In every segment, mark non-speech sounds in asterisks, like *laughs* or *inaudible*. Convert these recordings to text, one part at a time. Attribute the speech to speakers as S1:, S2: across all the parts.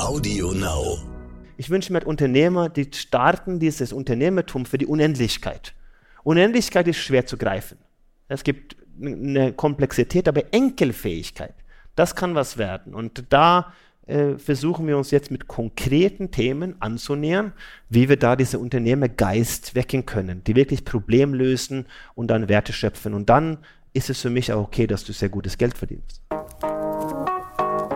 S1: Audio Now.
S2: Ich wünsche mir Unternehmer, die starten dieses Unternehmertum für die Unendlichkeit. Unendlichkeit ist schwer zu greifen. Es gibt eine Komplexität, aber Enkelfähigkeit, das kann was werden. Und da äh, versuchen wir uns jetzt mit konkreten Themen anzunähern, wie wir da diese Unternehmergeist wecken können, die wirklich Problem lösen und dann Werte schöpfen. Und dann ist es für mich auch okay, dass du sehr gutes Geld verdienst.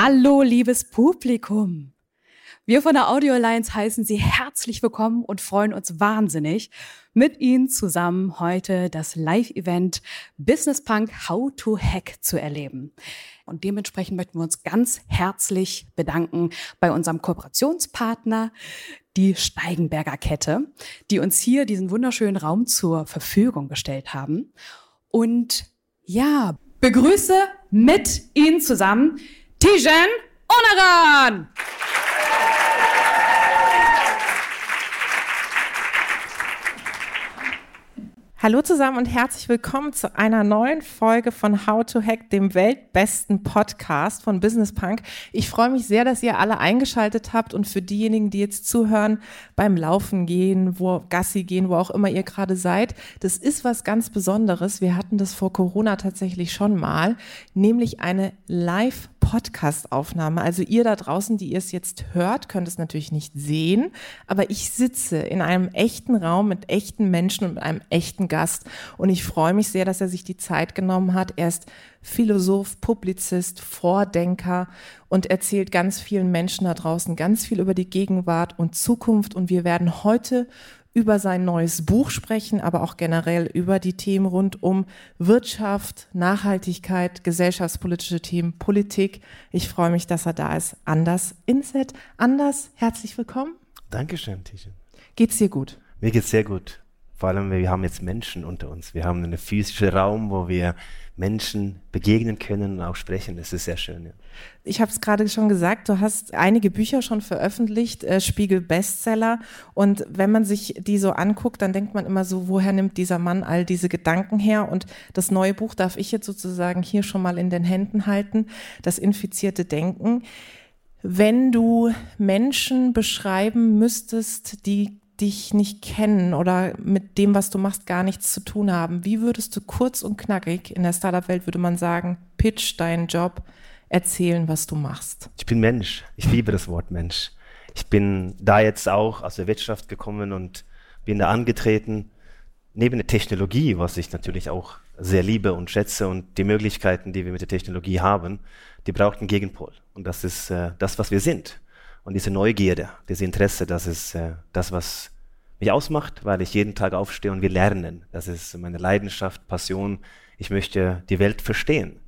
S3: Hallo, liebes Publikum. Wir von der Audio Alliance heißen Sie herzlich willkommen und freuen uns wahnsinnig, mit Ihnen zusammen heute das Live-Event Business Punk How to Hack zu erleben. Und dementsprechend möchten wir uns ganz herzlich bedanken bei unserem Kooperationspartner, die Steigenberger Kette, die uns hier diesen wunderschönen Raum zur Verfügung gestellt haben. Und ja, begrüße mit Ihnen zusammen Tijen Onaran.
S4: Hallo zusammen und herzlich willkommen zu einer neuen Folge von How to Hack, dem weltbesten Podcast von Business Punk. Ich freue mich sehr, dass ihr alle eingeschaltet habt und für diejenigen, die jetzt zuhören, beim Laufen gehen, wo Gassi gehen, wo auch immer ihr gerade seid, das ist was ganz Besonderes. Wir hatten das vor Corona tatsächlich schon mal, nämlich eine Live Podcast-Aufnahme. Also ihr da draußen, die ihr es jetzt hört, könnt es natürlich nicht sehen, aber ich sitze in einem echten Raum mit echten Menschen und mit einem echten Gast und ich freue mich sehr, dass er sich die Zeit genommen hat. Er ist Philosoph, Publizist, Vordenker und erzählt ganz vielen Menschen da draußen ganz viel über die Gegenwart und Zukunft und wir werden heute über sein neues Buch sprechen, aber auch generell über die Themen rund um Wirtschaft, Nachhaltigkeit, gesellschaftspolitische Themen, Politik. Ich freue mich, dass er da ist. Anders Inset. Anders, herzlich willkommen.
S2: Dankeschön, Tische.
S4: Geht's dir gut?
S2: Mir geht's sehr gut. Vor allem, wir haben jetzt Menschen unter uns. Wir haben einen physischen Raum, wo wir Menschen begegnen können und auch sprechen. Das ist sehr schön. Ja.
S4: Ich habe es gerade schon gesagt, du hast einige Bücher schon veröffentlicht, äh, Spiegel Bestseller. Und wenn man sich die so anguckt, dann denkt man immer so, woher nimmt dieser Mann all diese Gedanken her? Und das neue Buch darf ich jetzt sozusagen hier schon mal in den Händen halten, das infizierte Denken. Wenn du Menschen beschreiben müsstest, die dich nicht kennen oder mit dem, was du machst, gar nichts zu tun haben, wie würdest du kurz und knackig, in der Startup-Welt würde man sagen, pitch deinen Job, erzählen, was du machst?
S2: Ich bin Mensch. Ich liebe das Wort Mensch. Ich bin da jetzt auch aus der Wirtschaft gekommen und bin da angetreten, neben der Technologie, was ich natürlich auch sehr liebe und schätze und die Möglichkeiten, die wir mit der Technologie haben, die braucht einen Gegenpol. Und das ist äh, das, was wir sind. Und diese Neugierde, dieses Interesse, das ist äh, das, was mich ausmacht, weil ich jeden Tag aufstehe und wir lernen. Das ist meine Leidenschaft, Passion. Ich möchte die Welt verstehen.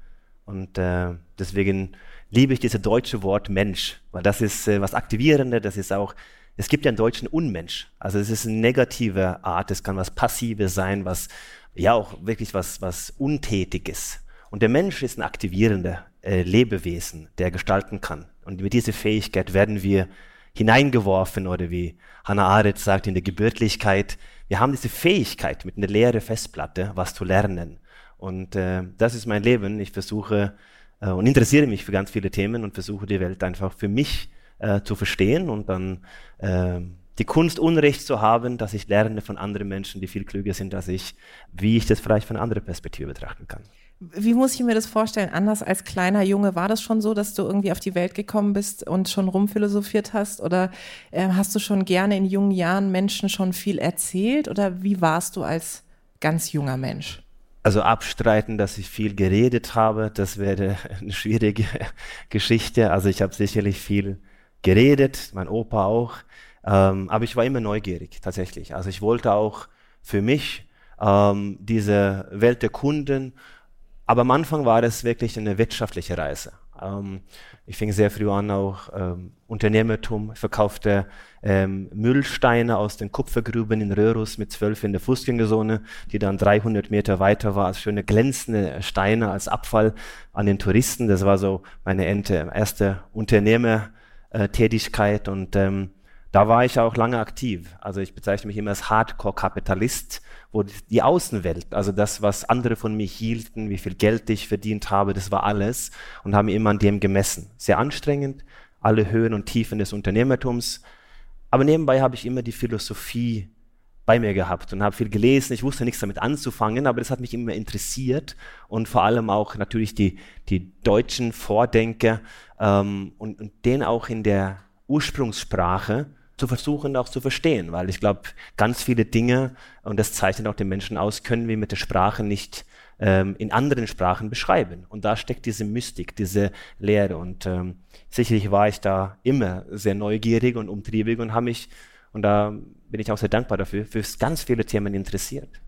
S2: Und äh, deswegen liebe ich dieses deutsche Wort Mensch, weil das ist äh, was Aktivierendes, das ist auch, es gibt ja einen deutschen Unmensch. Also es ist eine negative Art, es kann was Passives sein, was ja auch wirklich was, was Untätiges. Und der Mensch ist ein aktivierender äh, Lebewesen, der gestalten kann. Und mit dieser Fähigkeit werden wir hineingeworfen oder wie Hannah Arendt sagt, in der Gebürtlichkeit. Wir haben diese Fähigkeit, mit einer leeren Festplatte was zu lernen. Und äh, das ist mein Leben. Ich versuche äh, und interessiere mich für ganz viele Themen und versuche die Welt einfach für mich äh, zu verstehen und dann äh, die Kunst, Unrecht zu haben, dass ich lerne von anderen Menschen, die viel klüger sind als ich, wie ich das vielleicht von einer anderen Perspektive betrachten kann.
S4: Wie muss ich mir das vorstellen? Anders als kleiner Junge, war das schon so, dass du irgendwie auf die Welt gekommen bist und schon rumphilosophiert hast? Oder äh, hast du schon gerne in jungen Jahren Menschen schon viel erzählt? Oder wie warst du als ganz junger Mensch?
S2: Also abstreiten, dass ich viel geredet habe, das wäre *laughs* eine schwierige Geschichte. Also ich habe sicherlich viel geredet, mein Opa auch. Ähm, aber ich war immer neugierig, tatsächlich. Also ich wollte auch für mich ähm, diese Welt der Kunden aber am Anfang war es wirklich eine wirtschaftliche Reise. Ähm, ich fing sehr früh an, auch ähm, Unternehmertum. Verkaufte ähm, Müllsteine aus den Kupfergruben in Röhrus mit zwölf in der Fußgängerzone, die dann 300 Meter weiter war, als schöne glänzende Steine als Abfall an den Touristen. Das war so meine erste Unternehmertätigkeit und ähm, da war ich auch lange aktiv. Also ich bezeichne mich immer als Hardcore-Kapitalist, wo die Außenwelt, also das, was andere von mir hielten, wie viel Geld ich verdient habe, das war alles und haben immer an dem gemessen. Sehr anstrengend, alle Höhen und Tiefen des Unternehmertums. Aber nebenbei habe ich immer die Philosophie bei mir gehabt und habe viel gelesen. Ich wusste nichts damit anzufangen, aber das hat mich immer interessiert und vor allem auch natürlich die, die deutschen Vordenker ähm, und, und den auch in der Ursprungssprache zu versuchen auch zu verstehen, weil ich glaube, ganz viele Dinge, und das zeichnet auch den Menschen aus, können wir mit der Sprache nicht ähm, in anderen Sprachen beschreiben. Und da steckt diese Mystik, diese Lehre. Und ähm, sicherlich war ich da immer sehr neugierig und umtriebig und habe mich, und da bin ich auch sehr dankbar dafür, für ganz viele Themen interessiert.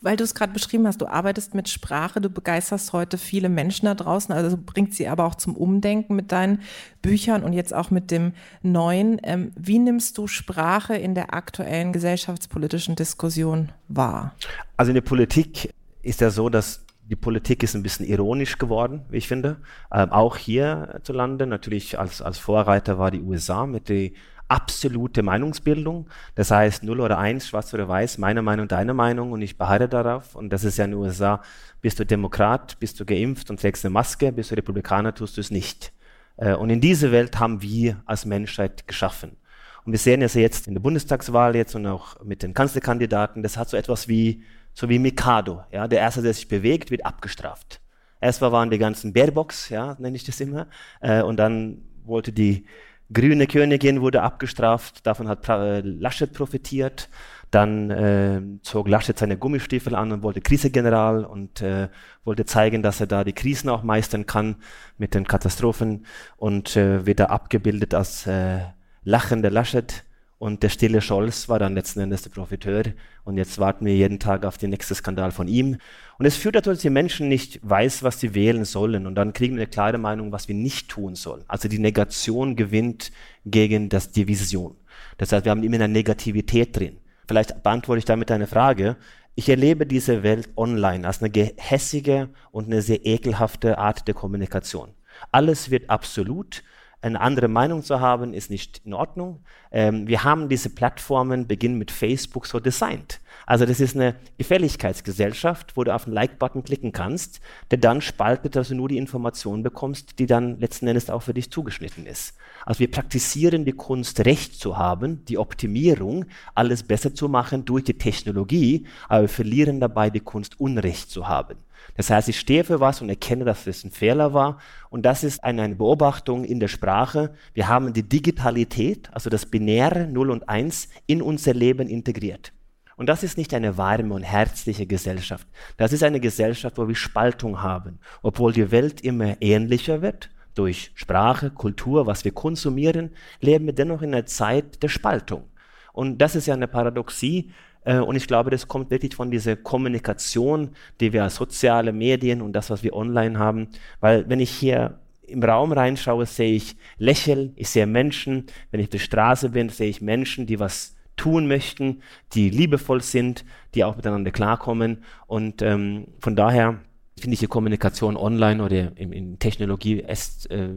S4: Weil du es gerade beschrieben hast, du arbeitest mit Sprache, du begeisterst heute viele Menschen da draußen, also bringt sie aber auch zum Umdenken mit deinen Büchern und jetzt auch mit dem neuen. Ähm, wie nimmst du Sprache in der aktuellen gesellschaftspolitischen Diskussion wahr?
S2: Also in der Politik ist ja so, dass die Politik ist ein bisschen ironisch geworden, wie ich finde. Ähm, auch hier zu landen. Natürlich als, als Vorreiter war die USA mit der absolute Meinungsbildung. Das heißt 0 oder 1, schwarz oder weiß, meine Meinung, deine Meinung und ich beharre darauf. Und das ist ja in den USA, bist du Demokrat, bist du geimpft und trägst eine Maske, bist du Republikaner, tust du es nicht. Äh, und in diese Welt haben wir als Menschheit geschaffen. Und wir sehen es jetzt in der Bundestagswahl jetzt und auch mit den Kanzlerkandidaten, das hat so etwas wie, so wie Mikado. Ja, der Erste, der sich bewegt, wird abgestraft. Erstmal waren die ganzen Baerbox, ja, nenne ich das immer, äh, und dann wollte die Grüne Königin wurde abgestraft, davon hat äh, Laschet profitiert. Dann äh, zog Laschet seine Gummistiefel an und wollte Krisegeneral und äh, wollte zeigen, dass er da die Krisen auch meistern kann mit den Katastrophen und äh, wird da abgebildet als äh, lachender Laschet. Und der stille Scholz war dann letzten Endes der Profiteur. Und jetzt warten wir jeden Tag auf den nächsten Skandal von ihm. Und es führt dazu, dass die Menschen nicht weiß, was sie wählen sollen. Und dann kriegen wir eine klare Meinung, was wir nicht tun sollen. Also die Negation gewinnt gegen das, die Vision. Das heißt, wir haben immer eine Negativität drin. Vielleicht beantworte ich damit eine Frage. Ich erlebe diese Welt online als eine gehässige und eine sehr ekelhafte Art der Kommunikation. Alles wird absolut eine andere Meinung zu haben, ist nicht in Ordnung. Ähm, wir haben diese Plattformen, beginnen mit Facebook, so designt. Also das ist eine Gefälligkeitsgesellschaft, wo du auf den Like-Button klicken kannst, der dann spaltet, dass du nur die Information bekommst, die dann letzten Endes auch für dich zugeschnitten ist. Also wir praktizieren die Kunst, Recht zu haben, die Optimierung, alles besser zu machen durch die Technologie, aber wir verlieren dabei die Kunst, Unrecht zu haben. Das heißt, ich stehe für was und erkenne, dass das ein Fehler war. Und das ist eine, eine Beobachtung in der Sprache. Wir haben die Digitalität, also das Binäre 0 und 1, in unser Leben integriert. Und das ist nicht eine warme und herzliche Gesellschaft. Das ist eine Gesellschaft, wo wir Spaltung haben. Obwohl die Welt immer ähnlicher wird, durch Sprache, Kultur, was wir konsumieren, leben wir dennoch in einer Zeit der Spaltung. Und das ist ja eine Paradoxie, äh, und ich glaube, das kommt wirklich von dieser Kommunikation, die wir als soziale Medien und das, was wir online haben. Weil wenn ich hier im Raum reinschaue, sehe ich Lächeln, ich sehe Menschen. Wenn ich auf der Straße bin, sehe ich Menschen, die was tun möchten, die liebevoll sind, die auch miteinander klarkommen. Und ähm, von daher finde ich die Kommunikation online oder in, in Technologie ist äh,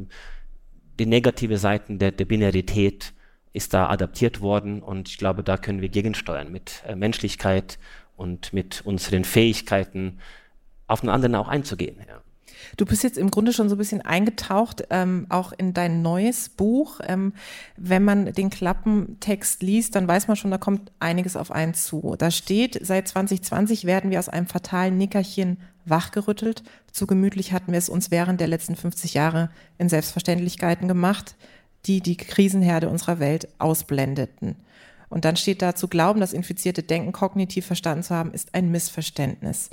S2: die negative Seiten der, der Binarität ist da adaptiert worden und ich glaube, da können wir gegensteuern mit äh, Menschlichkeit und mit unseren Fähigkeiten auf den anderen auch einzugehen. Ja.
S4: Du bist jetzt im Grunde schon so ein bisschen eingetaucht, ähm, auch in dein neues Buch. Ähm, wenn man den Klappentext liest, dann weiß man schon, da kommt einiges auf einen zu. Da steht, seit 2020 werden wir aus einem fatalen Nickerchen wachgerüttelt. Zu gemütlich hatten wir es uns während der letzten 50 Jahre in Selbstverständlichkeiten gemacht die die Krisenherde unserer Welt ausblendeten. Und dann steht da, zu glauben, das infizierte Denken kognitiv verstanden zu haben, ist ein Missverständnis.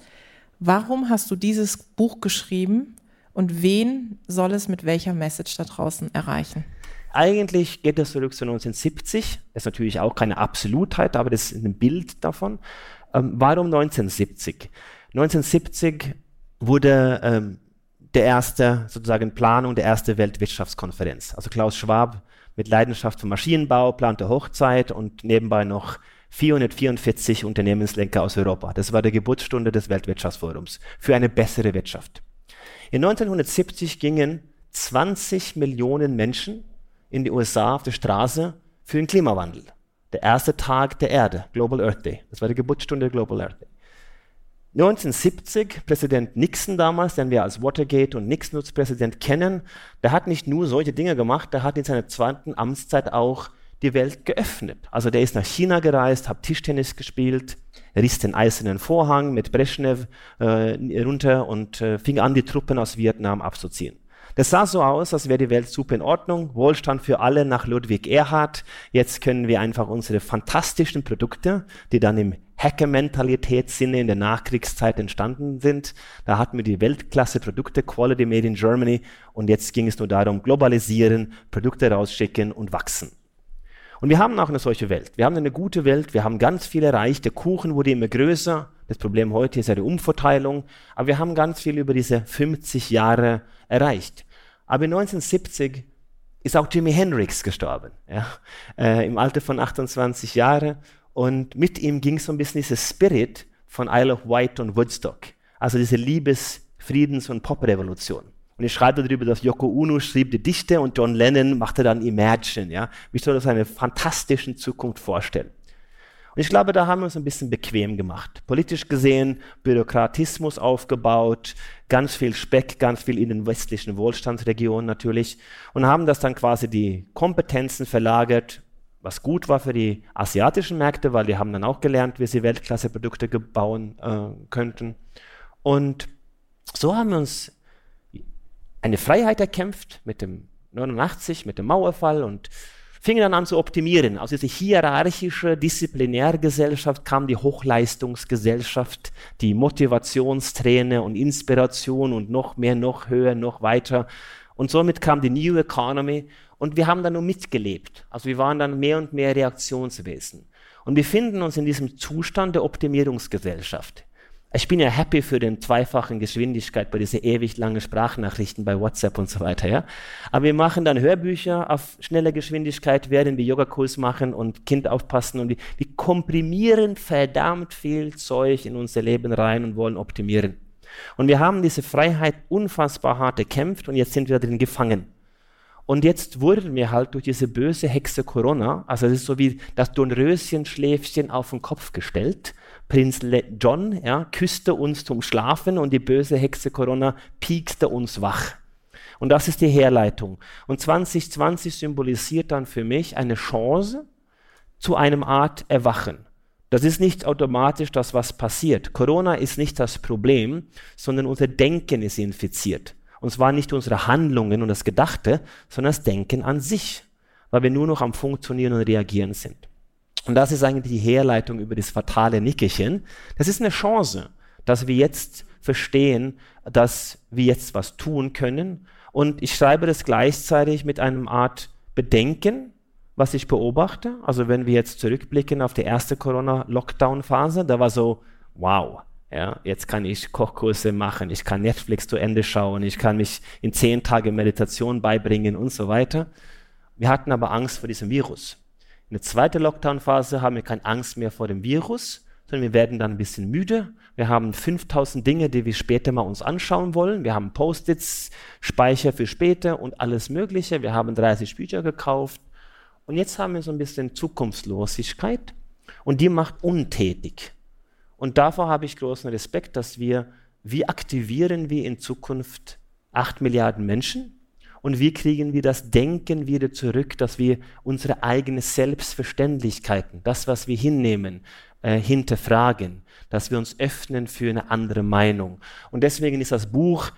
S4: Warum hast du dieses Buch geschrieben und wen soll es mit welcher Message da draußen erreichen?
S2: Eigentlich geht es zurück zu 1970. Das ist natürlich auch keine Absolutheit, aber das ist ein Bild davon. Ähm, warum 1970? 1970 wurde ähm, der erste, sozusagen Planung der erste Weltwirtschaftskonferenz. Also Klaus Schwab mit Leidenschaft für Maschinenbau plante Hochzeit und nebenbei noch 444 Unternehmenslenker aus Europa. Das war die Geburtsstunde des Weltwirtschaftsforums für eine bessere Wirtschaft. In 1970 gingen 20 Millionen Menschen in die USA auf die Straße für den Klimawandel. Der erste Tag der Erde, Global Earth Day. Das war die Geburtsstunde Global Earth Day. 1970, Präsident Nixon damals, den wir als Watergate und Nixon-Präsident kennen, der hat nicht nur solche Dinge gemacht, der hat in seiner zweiten Amtszeit auch die Welt geöffnet. Also der ist nach China gereist, hat Tischtennis gespielt, riss den eisernen Vorhang mit Brezhnev äh, runter und äh, fing an, die Truppen aus Vietnam abzuziehen. Das sah so aus, als wäre die Welt super in Ordnung, Wohlstand für alle nach Ludwig Erhard. Jetzt können wir einfach unsere fantastischen Produkte, die dann im Hacker-Mentalitätssinne in der Nachkriegszeit entstanden sind. Da hatten wir die Weltklasse-Produkte, Quality Made in Germany. Und jetzt ging es nur darum, globalisieren, Produkte rausschicken und wachsen. Und wir haben auch eine solche Welt. Wir haben eine gute Welt, wir haben ganz viel erreicht. Der Kuchen wurde immer größer. Das Problem heute ist ja die Umverteilung. Aber wir haben ganz viel über diese 50 Jahre erreicht. Aber 1970 ist auch Jimi Hendrix gestorben, ja, äh, im Alter von 28 Jahren. Und mit ihm ging so ein bisschen dieser Spirit von Isle of Wight und Woodstock. Also diese Liebes-, Friedens- und Pop-Revolution. Und ich schreibe darüber, dass Yoko Ono schrieb die Dichte und John Lennon machte dann Imagine. Ja? Wie soll das eine fantastische Zukunft vorstellen? Und ich glaube, da haben wir uns ein bisschen bequem gemacht. Politisch gesehen, Bürokratismus aufgebaut, ganz viel Speck, ganz viel in den westlichen Wohlstandsregionen natürlich und haben das dann quasi die Kompetenzen verlagert, was gut war für die asiatischen Märkte, weil die haben dann auch gelernt, wie sie Weltklasse-Produkte bauen äh, könnten. Und so haben wir uns eine Freiheit erkämpft mit dem 89, mit dem Mauerfall und fingen dann an zu optimieren. Aus dieser hierarchischen Disziplinärgesellschaft kam die Hochleistungsgesellschaft, die Motivationsträne und Inspiration und noch mehr, noch höher, noch weiter. Und somit kam die New Economy und wir haben dann nur mitgelebt. Also wir waren dann mehr und mehr Reaktionswesen. Und wir finden uns in diesem Zustand der Optimierungsgesellschaft. Ich bin ja happy für den zweifachen Geschwindigkeit bei diesen ewig langen Sprachnachrichten bei WhatsApp und so weiter, ja. Aber wir machen dann Hörbücher auf schneller Geschwindigkeit, während wir Yogakurs machen und Kind aufpassen und wir, wir komprimieren verdammt viel Zeug in unser Leben rein und wollen optimieren. Und wir haben diese Freiheit unfassbar hart erkämpft und jetzt sind wir drin gefangen. Und jetzt wurden wir halt durch diese böse Hexe Corona, also es ist so wie das Dornröschenschläfchen auf den Kopf gestellt, Prinz John ja, küsste uns zum Schlafen und die böse Hexe Corona piekste uns wach. Und das ist die Herleitung. Und 2020 symbolisiert dann für mich eine Chance zu einem Art Erwachen. Das ist nicht automatisch das, was passiert. Corona ist nicht das Problem, sondern unser Denken ist infiziert. Und zwar nicht unsere Handlungen und das Gedachte, sondern das Denken an sich, weil wir nur noch am Funktionieren und Reagieren sind. Und das ist eigentlich die Herleitung über das fatale Nickerchen. Das ist eine Chance, dass wir jetzt verstehen, dass wir jetzt was tun können. Und ich schreibe das gleichzeitig mit einem Art Bedenken, was ich beobachte. Also wenn wir jetzt zurückblicken auf die erste Corona-Lockdown-Phase, da war so, wow, ja, jetzt kann ich Kochkurse machen, ich kann Netflix zu Ende schauen, ich kann mich in zehn Tage Meditation beibringen und so weiter. Wir hatten aber Angst vor diesem Virus. In der zweiten Lockdown-Phase haben wir keine Angst mehr vor dem Virus, sondern wir werden dann ein bisschen müde. Wir haben 5000 Dinge, die wir später mal uns anschauen wollen. Wir haben Post-its, Speicher für später und alles Mögliche. Wir haben 30 Bücher gekauft. Und jetzt haben wir so ein bisschen Zukunftslosigkeit und die macht untätig. Und davor habe ich großen Respekt, dass wir, wie aktivieren wir in Zukunft 8 Milliarden Menschen? Und wie kriegen wir das Denken wieder zurück, dass wir unsere eigene Selbstverständlichkeiten, das, was wir hinnehmen, äh, hinterfragen, dass wir uns öffnen für eine andere Meinung. Und deswegen ist das Buch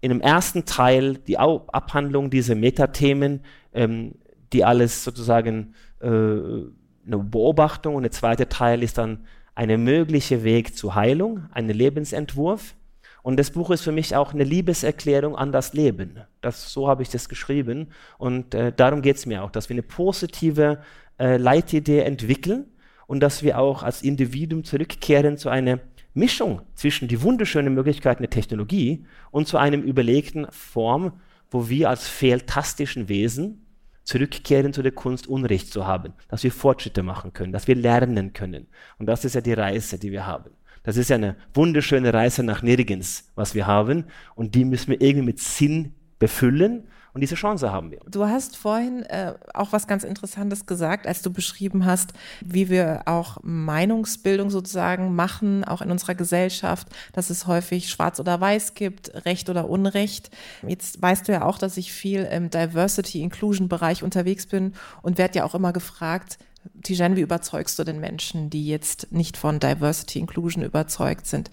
S2: in dem ersten Teil die Abhandlung dieser Metathemen, ähm, die alles sozusagen äh, eine Beobachtung und der zweite Teil ist dann eine mögliche Weg zur Heilung, ein Lebensentwurf. Und das Buch ist für mich auch eine Liebeserklärung an das Leben. Das, so habe ich das geschrieben. Und äh, darum geht es mir auch, dass wir eine positive äh, Leitidee entwickeln und dass wir auch als Individuum zurückkehren zu einer Mischung zwischen die wunderschönen Möglichkeiten der Technologie und zu einem überlegten Form, wo wir als fehltastischen Wesen zurückkehren zu der Kunst, Unrecht zu haben, dass wir Fortschritte machen können, dass wir lernen können. Und das ist ja die Reise, die wir haben. Das ist ja eine wunderschöne Reise nach nirgends, was wir haben. Und die müssen wir irgendwie mit Sinn befüllen. Und diese Chance haben wir.
S4: Du hast vorhin äh, auch was ganz Interessantes gesagt, als du beschrieben hast, wie wir auch Meinungsbildung sozusagen machen, auch in unserer Gesellschaft, dass es häufig schwarz oder weiß gibt, Recht oder Unrecht. Jetzt weißt du ja auch, dass ich viel im Diversity-Inclusion-Bereich unterwegs bin und werde ja auch immer gefragt, Tijen, wie überzeugst du den Menschen, die jetzt nicht von Diversity Inclusion überzeugt sind?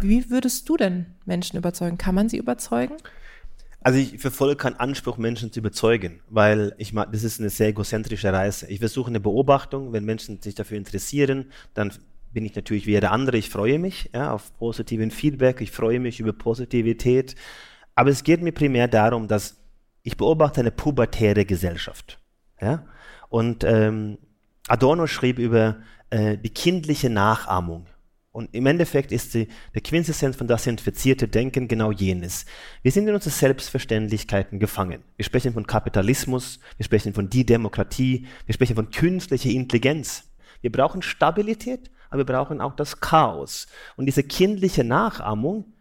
S4: Wie würdest du denn Menschen überzeugen? Kann man sie überzeugen?
S2: Also ich verfolge keinen Anspruch, Menschen zu überzeugen, weil ich meine, das ist eine sehr egozentrische Reise. Ich versuche eine Beobachtung, wenn Menschen sich dafür interessieren, dann bin ich natürlich wie jeder andere. Ich freue mich ja, auf positiven Feedback, ich freue mich über Positivität. Aber es geht mir primär darum, dass ich beobachte eine pubertäre Gesellschaft. Ja? Und ähm, Adorno schrieb über äh, die kindliche Nachahmung. Und im Endeffekt ist die, der Quintessenz von das infizierte Denken genau jenes. Wir sind in unsere Selbstverständlichkeiten gefangen. Wir sprechen von Kapitalismus, wir sprechen von die Demokratie, wir sprechen von künstlicher Intelligenz. Wir brauchen Stabilität, aber wir brauchen auch das Chaos. Und diese kindliche Nachahmung,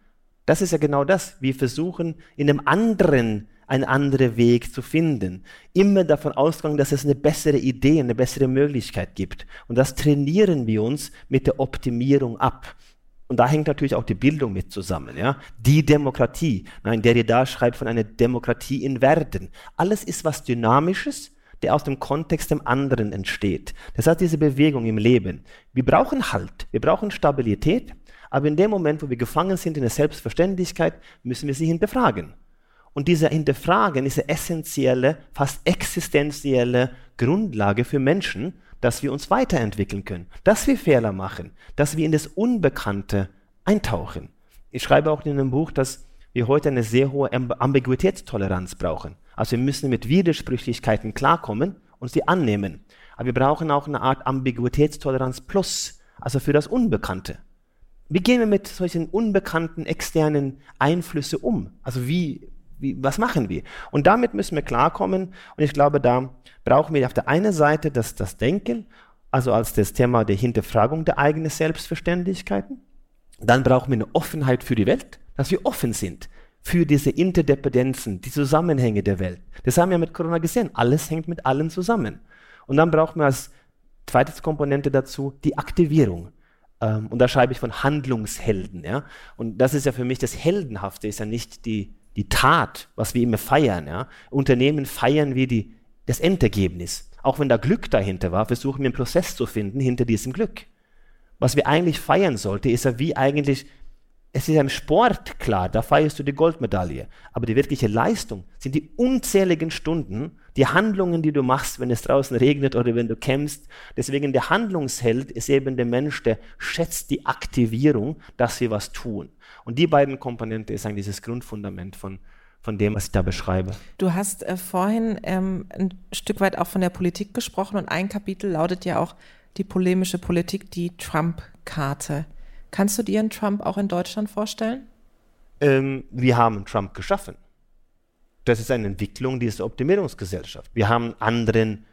S2: das ist ja genau das. Wir versuchen in einem anderen einen anderen Weg zu finden. Immer davon ausgegangen, dass es eine bessere Idee, eine bessere Möglichkeit gibt. Und das trainieren wir uns mit der Optimierung ab. Und da hängt natürlich auch die Bildung mit zusammen. Ja? Die Demokratie. Nein, Derrida schreibt von einer Demokratie in Werden. Alles ist was Dynamisches, der aus dem Kontext dem anderen entsteht. Das heißt, diese Bewegung im Leben. Wir brauchen Halt, wir brauchen Stabilität, aber in dem Moment, wo wir gefangen sind in der Selbstverständlichkeit, müssen wir sie hinterfragen. Und diese Hinterfragen ist eine essentielle, fast existenzielle Grundlage für Menschen, dass wir uns weiterentwickeln können, dass wir Fehler machen, dass wir in das Unbekannte eintauchen. Ich schreibe auch in einem Buch, dass wir heute eine sehr hohe Ambiguitätstoleranz brauchen. Also wir müssen mit Widersprüchlichkeiten klarkommen und sie annehmen. Aber wir brauchen auch eine Art Ambiguitätstoleranz plus, also für das Unbekannte. Wie gehen wir mit solchen unbekannten externen Einflüssen um? Also wie wie, was machen wir? Und damit müssen wir klarkommen. Und ich glaube, da brauchen wir auf der einen Seite das, das Denken, also als das Thema der Hinterfragung der eigenen Selbstverständlichkeiten. Dann brauchen wir eine Offenheit für die Welt, dass wir offen sind für diese Interdependenzen, die Zusammenhänge der Welt. Das haben wir mit Corona gesehen. Alles hängt mit allem zusammen. Und dann brauchen wir als zweites Komponente dazu die Aktivierung. Ähm, und da schreibe ich von Handlungshelden. Ja? Und das ist ja für mich das Heldenhafte, ist ja nicht die die Tat, was wir immer feiern. Ja? Unternehmen feiern wir die, das Endergebnis. Auch wenn da Glück dahinter war, versuchen wir einen Prozess zu finden hinter diesem Glück. Was wir eigentlich feiern sollten, ist ja wie eigentlich, es ist im Sport klar, da feierst du die Goldmedaille. Aber die wirkliche Leistung sind die unzähligen Stunden, die Handlungen, die du machst, wenn es draußen regnet oder wenn du kämpfst. Deswegen der Handlungsheld ist eben der Mensch, der schätzt die Aktivierung, dass wir was tun. Und die beiden Komponenten ist eigentlich das Grundfundament von, von dem, was ich da beschreibe.
S4: Du hast äh, vorhin ähm, ein Stück weit auch von der Politik gesprochen und ein Kapitel lautet ja auch die polemische Politik, die Trump-Karte. Kannst du dir einen Trump auch in Deutschland vorstellen?
S2: Ähm, wir haben Trump geschaffen. Das ist eine Entwicklung dieser Optimierungsgesellschaft. Wir haben anderen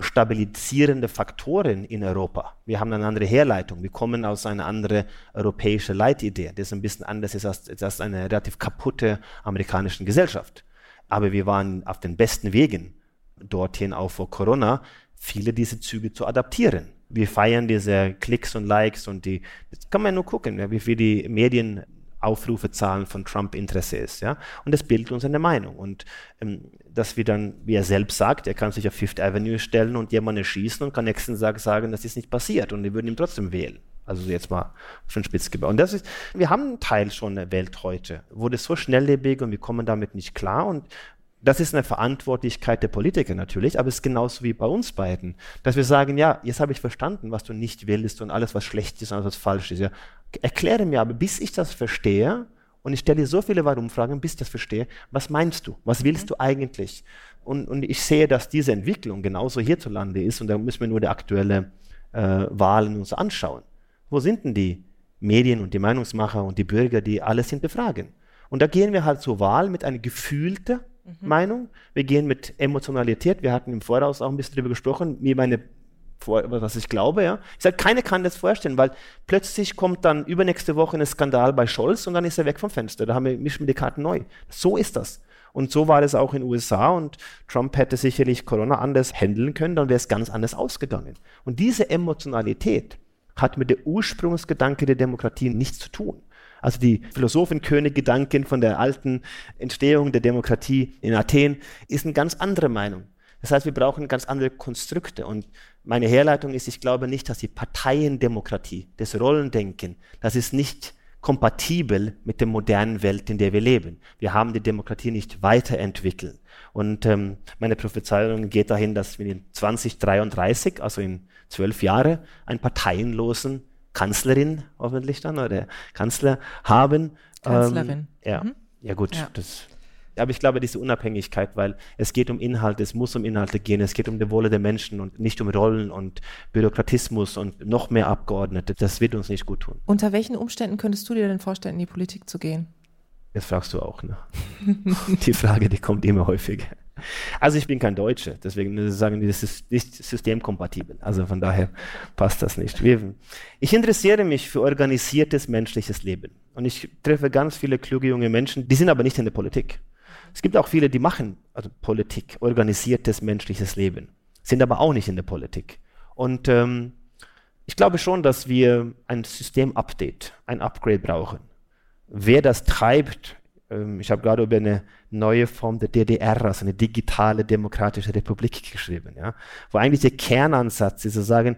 S2: stabilisierende Faktoren in Europa. Wir haben eine andere Herleitung. Wir kommen aus einer anderen europäischen Leitidee, das ein bisschen anders ist als, als eine relativ kaputte amerikanische Gesellschaft. Aber wir waren auf den besten Wegen, dorthin auch vor Corona, viele dieser Züge zu adaptieren. Wir feiern diese Klicks und Likes und die, das kann man nur gucken, wie viel die Medien Aufrufezahlen von Trump Interesse ist. Ja? Und das bildet uns eine Meinung. Und ähm, dass wir dann, wie er selbst sagt, er kann sich auf Fifth Avenue stellen und jemanden erschießen und kann nächsten Tag sagen, das ist nicht passiert und die würden ihn trotzdem wählen. Also jetzt mal den Spitz gebaut. Und das ist, wir haben einen Teil schon der Welt heute, wurde so schnelllebig und wir kommen damit nicht klar. Und das ist eine Verantwortlichkeit der Politiker natürlich, aber es ist genauso wie bei uns beiden, dass wir sagen, ja, jetzt habe ich verstanden, was du nicht willst und alles, was schlecht ist und alles, was falsch ist. Ja. Erkläre mir aber, bis ich das verstehe, und ich stelle dir so viele Warum-Fragen, bis ich das verstehe, was meinst du? Was willst du eigentlich? Und, und ich sehe, dass diese Entwicklung genauso hierzulande ist, und da müssen wir nur die aktuelle äh, Wahlen uns anschauen. Wo sind denn die Medien und die Meinungsmacher und die Bürger, die alles hinterfragen. Und da gehen wir halt zur Wahl mit einer gefühlten mhm. Meinung. Wir gehen mit Emotionalität. Wir hatten im Voraus auch ein bisschen darüber gesprochen, wie meine was ich glaube, ja. Ich sage, keiner kann das vorstellen, weil plötzlich kommt dann übernächste Woche ein Skandal bei Scholz und dann ist er weg vom Fenster. Da haben wir, mischen wir die Karten neu. So ist das. Und so war das auch in den USA und Trump hätte sicherlich Corona anders handeln können, dann wäre es ganz anders ausgegangen. Und diese Emotionalität hat mit der Ursprungsgedanke der Demokratie nichts zu tun. Also die Philosophenkönig-Gedanken von der alten Entstehung der Demokratie in Athen ist eine ganz andere Meinung. Das heißt, wir brauchen ganz andere Konstrukte. Und meine Herleitung ist, ich glaube nicht, dass die Parteiendemokratie, das Rollendenken, das ist nicht kompatibel mit der modernen Welt, in der wir leben. Wir haben die Demokratie nicht weiterentwickelt. Und ähm, meine Prophezeiung geht dahin, dass wir in 2033, also in zwölf Jahren, einen parteienlosen Kanzlerin hoffentlich dann oder Kanzler haben.
S4: Kanzlerin. Ähm,
S2: ja. Mhm. ja gut, ja. das aber ich glaube, diese Unabhängigkeit, weil es geht um Inhalte, es muss um Inhalte gehen, es geht um die Wohle der Menschen und nicht um Rollen und Bürokratismus und noch mehr Abgeordnete. Das wird uns nicht gut tun.
S4: Unter welchen Umständen könntest du dir denn vorstellen, in die Politik zu gehen?
S2: Das fragst du auch, ne? *laughs* die Frage, die kommt immer häufiger. Also ich bin kein Deutscher, deswegen sagen die, das ist nicht systemkompatibel. Also von daher passt das nicht. Ich interessiere mich für organisiertes menschliches Leben. Und ich treffe ganz viele kluge junge Menschen, die sind aber nicht in der Politik. Es gibt auch viele, die machen also Politik, organisiertes menschliches Leben, sind aber auch nicht in der Politik. Und ähm, ich glaube schon, dass wir ein System-Update, ein Upgrade brauchen. Wer das treibt, ich habe gerade über eine neue Form der DDR, also eine digitale demokratische Republik geschrieben, ja, wo eigentlich der Kernansatz ist zu sagen,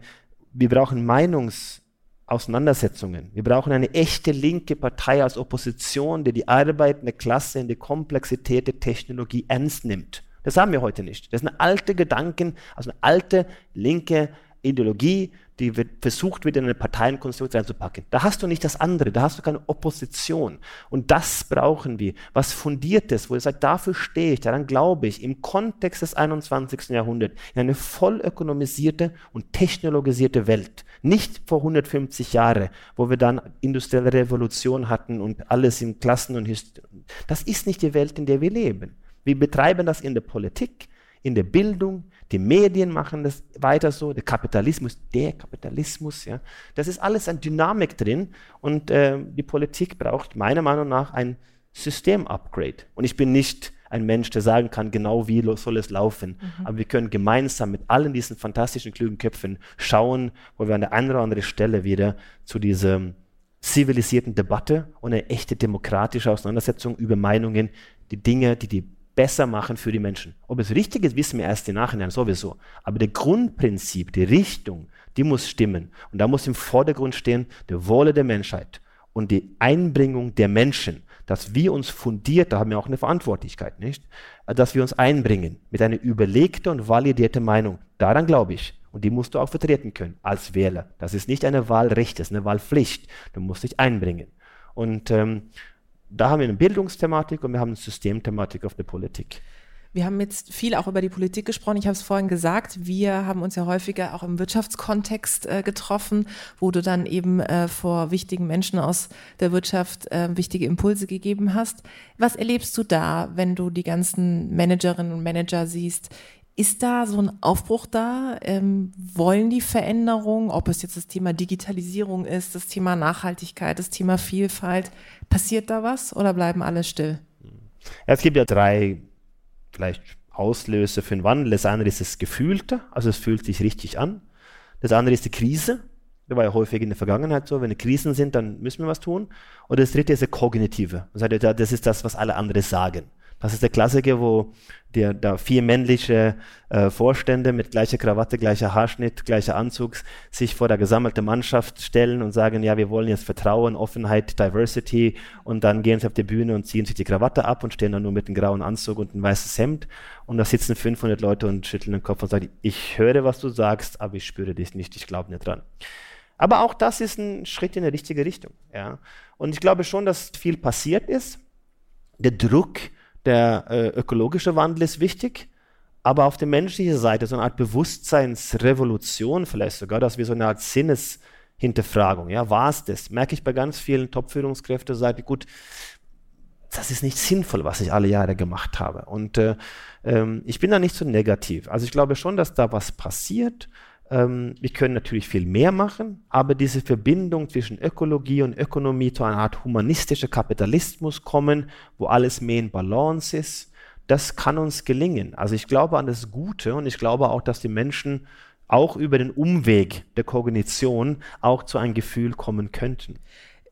S2: wir brauchen Meinungs- Auseinandersetzungen. Wir brauchen eine echte linke Partei als Opposition, die die arbeitende Klasse in der Komplexität der Technologie ernst nimmt. Das haben wir heute nicht. Das ist eine alte Gedanken, also eine alte linke Ideologie, die wird versucht wird, in eine Parteienkonstruktion reinzupacken. Da hast du nicht das andere, da hast du keine Opposition. Und das brauchen wir. Was Fundiertes, wo ihr sagt, dafür stehe ich, daran glaube ich, im Kontext des 21. Jahrhunderts, in eine voll ökonomisierte und technologisierte Welt. Nicht vor 150 Jahren, wo wir dann industrielle Revolution hatten und alles in Klassen und Hist Das ist nicht die Welt, in der wir leben. Wir betreiben das in der Politik, in der Bildung, die Medien machen das weiter so, der Kapitalismus, der Kapitalismus, ja. Das ist alles eine Dynamik drin und äh, die Politik braucht meiner Meinung nach ein System-Upgrade. Und ich bin nicht ein Mensch, der sagen kann, genau wie soll es laufen. Mhm. Aber wir können gemeinsam mit allen diesen fantastischen, klugen Köpfen schauen, wo wir an der einen oder anderen Stelle wieder zu dieser zivilisierten Debatte und eine echte demokratische Auseinandersetzung über Meinungen, die Dinge, die die besser machen für die Menschen. Ob es richtig ist, wissen wir erst im Nachhinein sowieso. Aber der Grundprinzip, die Richtung, die muss stimmen. Und da muss im Vordergrund stehen der Wohle der Menschheit und die Einbringung der Menschen, dass wir uns fundiert, da haben wir auch eine Verantwortlichkeit, nicht? Dass wir uns einbringen mit einer überlegten und validierten Meinung. Daran glaube ich. Und die musst du auch vertreten können als Wähler. Das ist nicht eine Wahlrecht, das ist eine Wahlpflicht. Du musst dich einbringen. Und ähm, da haben wir eine Bildungsthematik und wir haben eine Systemthematik auf der Politik.
S4: Wir haben jetzt viel auch über die Politik gesprochen. Ich habe es vorhin gesagt, wir haben uns ja häufiger auch im Wirtschaftskontext äh, getroffen, wo du dann eben äh, vor wichtigen Menschen aus der Wirtschaft äh, wichtige Impulse gegeben hast. Was erlebst du da, wenn du die ganzen Managerinnen und Manager siehst? Ist da so ein Aufbruch da? Ähm, wollen die Veränderung, ob es jetzt das Thema Digitalisierung ist, das Thema Nachhaltigkeit, das Thema Vielfalt, passiert da was oder bleiben alle still?
S2: Es gibt ja drei vielleicht Auslöser für den Wandel. Das eine ist das Gefühlte, also es fühlt sich richtig an. Das andere ist die Krise. Das war ja häufig in der Vergangenheit so, wenn Krisen sind, dann müssen wir was tun. Und das dritte ist das Kognitive. Das ist das, was alle anderen sagen. Das ist der Klassiker, wo der, da vier männliche äh, Vorstände mit gleicher Krawatte, gleicher Haarschnitt, gleicher Anzug sich vor der gesammelten Mannschaft stellen und sagen, ja, wir wollen jetzt Vertrauen, Offenheit, Diversity und dann gehen sie auf die Bühne und ziehen sich die Krawatte ab und stehen dann nur mit einem grauen Anzug und einem weißes Hemd und da sitzen 500 Leute und schütteln den Kopf und sagen, ich höre, was du sagst, aber ich spüre dich nicht, ich glaube nicht dran. Aber auch das ist ein Schritt in die richtige Richtung. Ja. Und ich glaube schon, dass viel passiert ist. Der Druck, der äh, ökologische Wandel ist wichtig, aber auf der menschlichen Seite so eine Art Bewusstseinsrevolution, vielleicht sogar, dass wir so eine Art Sinnes Hinterfragung. Ja, war es das? Merke ich bei ganz vielen Top-Führungskräften, sage ich, gut, das ist nicht sinnvoll, was ich alle Jahre gemacht habe. Und äh, ähm, ich bin da nicht so negativ. Also ich glaube schon, dass da was passiert. Ähm, wir können natürlich viel mehr machen, aber diese Verbindung zwischen Ökologie und Ökonomie zu einer Art humanistischer Kapitalismus kommen, wo alles mehr in Balance ist, das kann uns gelingen. Also ich glaube an das Gute und ich glaube auch, dass die Menschen auch über den Umweg der Kognition auch zu einem Gefühl kommen könnten.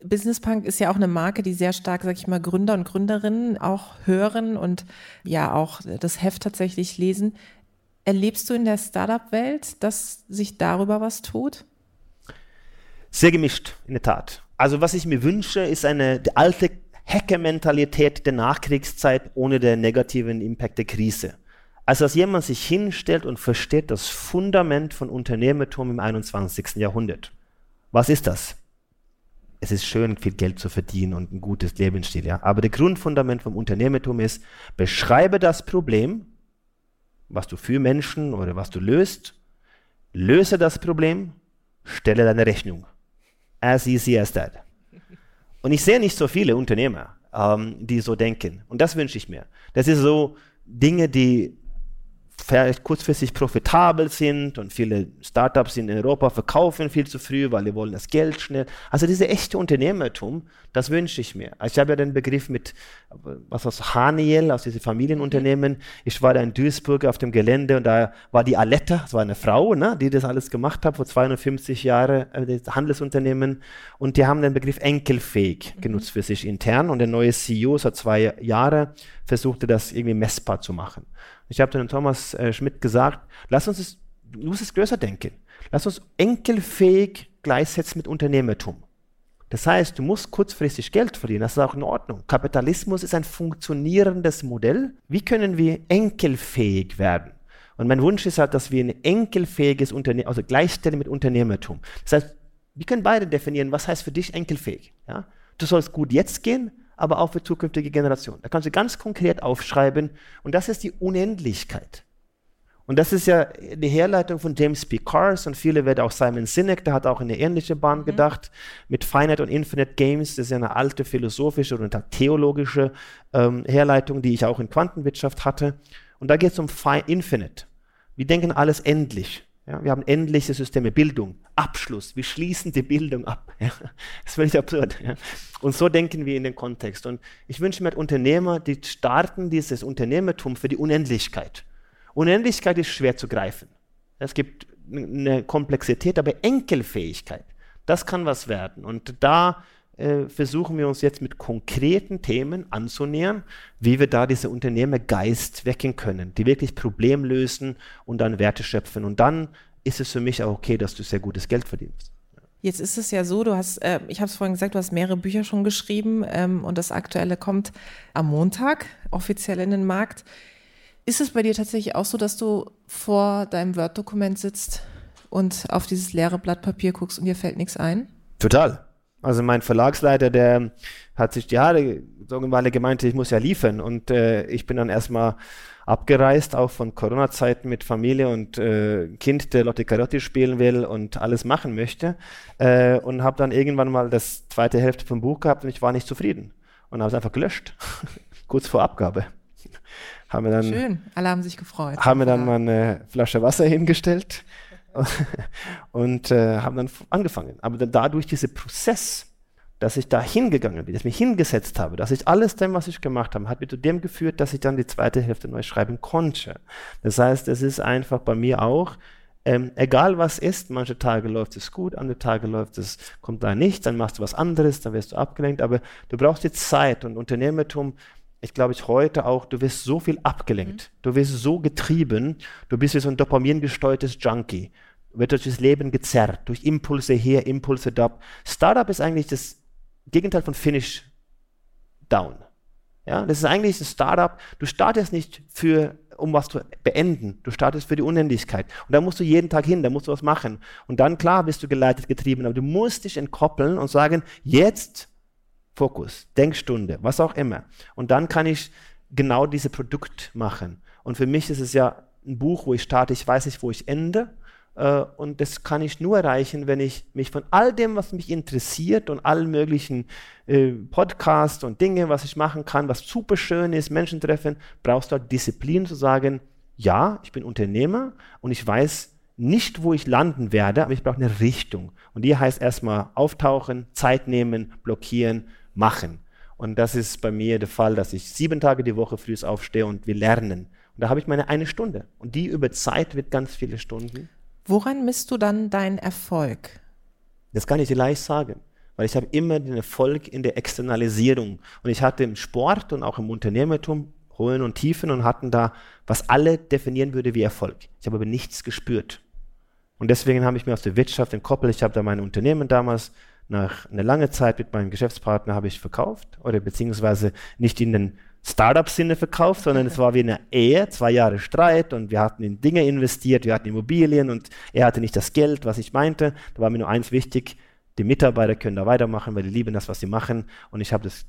S4: Business Punk ist ja auch eine Marke, die sehr stark, sag ich mal, Gründer und Gründerinnen auch hören und ja auch das Heft tatsächlich lesen. Erlebst du in der Startup-Welt, dass sich darüber was tut?
S2: Sehr gemischt, in der Tat. Also was ich mir wünsche, ist eine alte Hacker-Mentalität der Nachkriegszeit ohne den negativen Impact der Krise. Also dass jemand sich hinstellt und versteht das Fundament von Unternehmertum im 21. Jahrhundert. Was ist das? Es ist schön, viel Geld zu verdienen und ein gutes Lebensstil, ja. Aber der Grundfundament vom Unternehmertum ist, beschreibe das Problem, was du für Menschen oder was du löst, löse das Problem, stelle deine Rechnung. As easy as that. Und ich sehe nicht so viele Unternehmer, ähm, die so denken. Und das wünsche ich mir. Das ist so Dinge, die vielleicht kurzfristig profitabel sind und viele Startups in Europa verkaufen viel zu früh, weil die wollen das Geld schnell. Also diese echte Unternehmertum, das wünsche ich mir. Also ich habe ja den Begriff mit, was aus Haniel, aus diesen Familienunternehmen. Ich war da in Duisburg auf dem Gelände und da war die Aletta, das war eine Frau, ne, die das alles gemacht hat vor 250 Jahren, äh, das Handelsunternehmen. Und die haben den Begriff enkelfähig mhm. genutzt für sich intern und der neue CEO seit zwei Jahren versuchte das irgendwie messbar zu machen. Ich habe dann Thomas äh, Schmidt gesagt, lass uns es, du musst es größer denken. Lass uns enkelfähig gleichsetzen mit Unternehmertum. Das heißt, du musst kurzfristig Geld verdienen, das ist auch in Ordnung. Kapitalismus ist ein funktionierendes Modell. Wie können wir enkelfähig werden? Und mein Wunsch ist halt, dass wir ein enkelfähiges Unternehmen, also gleichstellen mit Unternehmertum. Das heißt, wir können beide definieren, was heißt für dich enkelfähig. Ja? Du sollst gut jetzt gehen, aber auch für zukünftige Generationen. Da kannst du ganz konkret aufschreiben und das ist die Unendlichkeit. Und das ist ja die Herleitung von James P. Cars und viele werden auch Simon Sinek, der hat auch in eine ähnliche Bahn mhm. gedacht, mit Finite und Infinite Games. Das ist ja eine alte philosophische und theologische ähm, Herleitung, die ich auch in Quantenwirtschaft hatte. Und da geht es um Infinite. Wir denken alles endlich. Ja, wir haben endliche Systeme, Bildung, Abschluss, wir schließen die Bildung ab. *laughs* Ja, das ist völlig absurd. Ja. Und so denken wir in den Kontext. Und ich wünsche mir Unternehmer, die starten dieses Unternehmertum für die Unendlichkeit. Unendlichkeit ist schwer zu greifen. Es gibt eine Komplexität, aber Enkelfähigkeit, das kann was werden. Und da äh, versuchen wir uns jetzt mit konkreten Themen anzunähern, wie wir da diese Unternehmergeist wecken können, die wirklich Problem lösen und dann Werte schöpfen. Und dann ist es für mich auch okay, dass du sehr gutes Geld verdienst.
S4: Jetzt ist es ja so, du hast, äh, ich habe es vorhin gesagt, du hast mehrere Bücher schon geschrieben ähm, und das aktuelle kommt am Montag offiziell in den Markt. Ist es bei dir tatsächlich auch so, dass du vor deinem Word-Dokument sitzt und auf dieses leere Blatt Papier guckst und dir fällt nichts ein?
S2: Total. Also mein Verlagsleiter, der hat sich die Haare er gemeinte, ich muss ja liefern. Und äh, ich bin dann erstmal abgereist, auch von Corona-Zeiten mit Familie und äh, Kind, der Lotte Carotti spielen will und alles machen möchte. Äh, und habe dann irgendwann mal das zweite Hälfte vom Buch gehabt und ich war nicht zufrieden. Und habe es einfach gelöscht, *laughs* kurz vor Abgabe.
S4: haben wir dann, Schön, alle haben sich gefreut.
S2: Haben wir dann mal eine Flasche Wasser hingestellt *laughs* und äh, haben dann angefangen. Aber dann dadurch dieser Prozess, dass ich da hingegangen bin, dass ich mich hingesetzt habe, dass ich alles dem, was ich gemacht habe, hat mir zu dem geführt, dass ich dann die zweite Hälfte neu schreiben konnte. Das heißt, es ist einfach bei mir auch, ähm, egal was ist, manche Tage läuft es gut, andere Tage läuft es, kommt da nichts, dann machst du was anderes, dann wirst du abgelenkt, aber du brauchst jetzt Zeit und Unternehmertum, ich glaube ich heute auch, du wirst so viel abgelenkt, mhm. du wirst so getrieben, du bist wie so ein dopamingesteuertes Junkie wird durch Leben gezerrt, durch Impulse hier, Impulse da. Startup ist eigentlich das Gegenteil von Finish Down. Ja, das ist eigentlich ein Startup. Du startest nicht für, um was zu beenden. Du startest für die Unendlichkeit. Und da musst du jeden Tag hin, da musst du was machen. Und dann, klar, bist du geleitet, getrieben, aber du musst dich entkoppeln und sagen, jetzt Fokus, Denkstunde, was auch immer. Und dann kann ich genau dieses Produkt machen. Und für mich ist es ja ein Buch, wo ich starte, ich weiß nicht, wo ich ende, und das kann ich nur erreichen, wenn ich mich von all dem, was mich interessiert und allen möglichen äh, Podcasts und Dinge, was ich machen kann, was super schön ist, Menschen treffen, brauchst du halt Disziplin zu sagen, ja, ich bin Unternehmer und ich weiß nicht, wo ich landen werde, aber ich brauche eine Richtung. Und die heißt erstmal auftauchen, Zeit nehmen, blockieren, machen. Und das ist bei mir der Fall, dass ich sieben Tage die Woche früh aufstehe und wir lernen. Und da habe ich meine eine Stunde. Und die über Zeit wird ganz viele Stunden.
S4: Woran misst du dann deinen Erfolg?
S2: Das kann ich dir leicht sagen, weil ich habe immer den Erfolg in der Externalisierung. Und ich hatte im Sport und auch im Unternehmertum Hohen und Tiefen und hatten da, was alle definieren würde wie Erfolg. Ich habe aber nichts gespürt. Und deswegen habe ich mir aus der Wirtschaft entkoppelt. Ich habe da mein Unternehmen damals nach einer langen Zeit mit meinem Geschäftspartner habe ich verkauft oder beziehungsweise nicht in den Startup-Sinne verkauft, sondern es war wie eine Ehe, zwei Jahre Streit und wir hatten in Dinge investiert, wir hatten Immobilien und er hatte nicht das Geld, was ich meinte. Da war mir nur eins wichtig, die Mitarbeiter können da weitermachen, weil die lieben das, was sie machen und ich habe das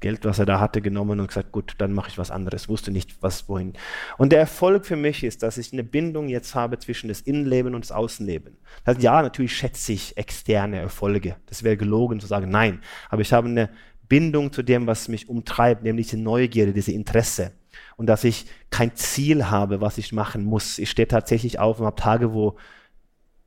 S2: Geld, was er da hatte, genommen und gesagt, gut, dann mache ich was anderes, wusste nicht, was wohin. Und der Erfolg für mich ist, dass ich eine Bindung jetzt habe zwischen das Innenleben und das Außenleben. Das heißt, ja, natürlich schätze ich externe Erfolge. Das wäre gelogen zu sagen, nein. Aber ich habe eine Bindung zu dem, was mich umtreibt, nämlich diese Neugierde, diese Interesse. Und dass ich kein Ziel habe, was ich machen muss. Ich stehe tatsächlich auf und habe Tage, wo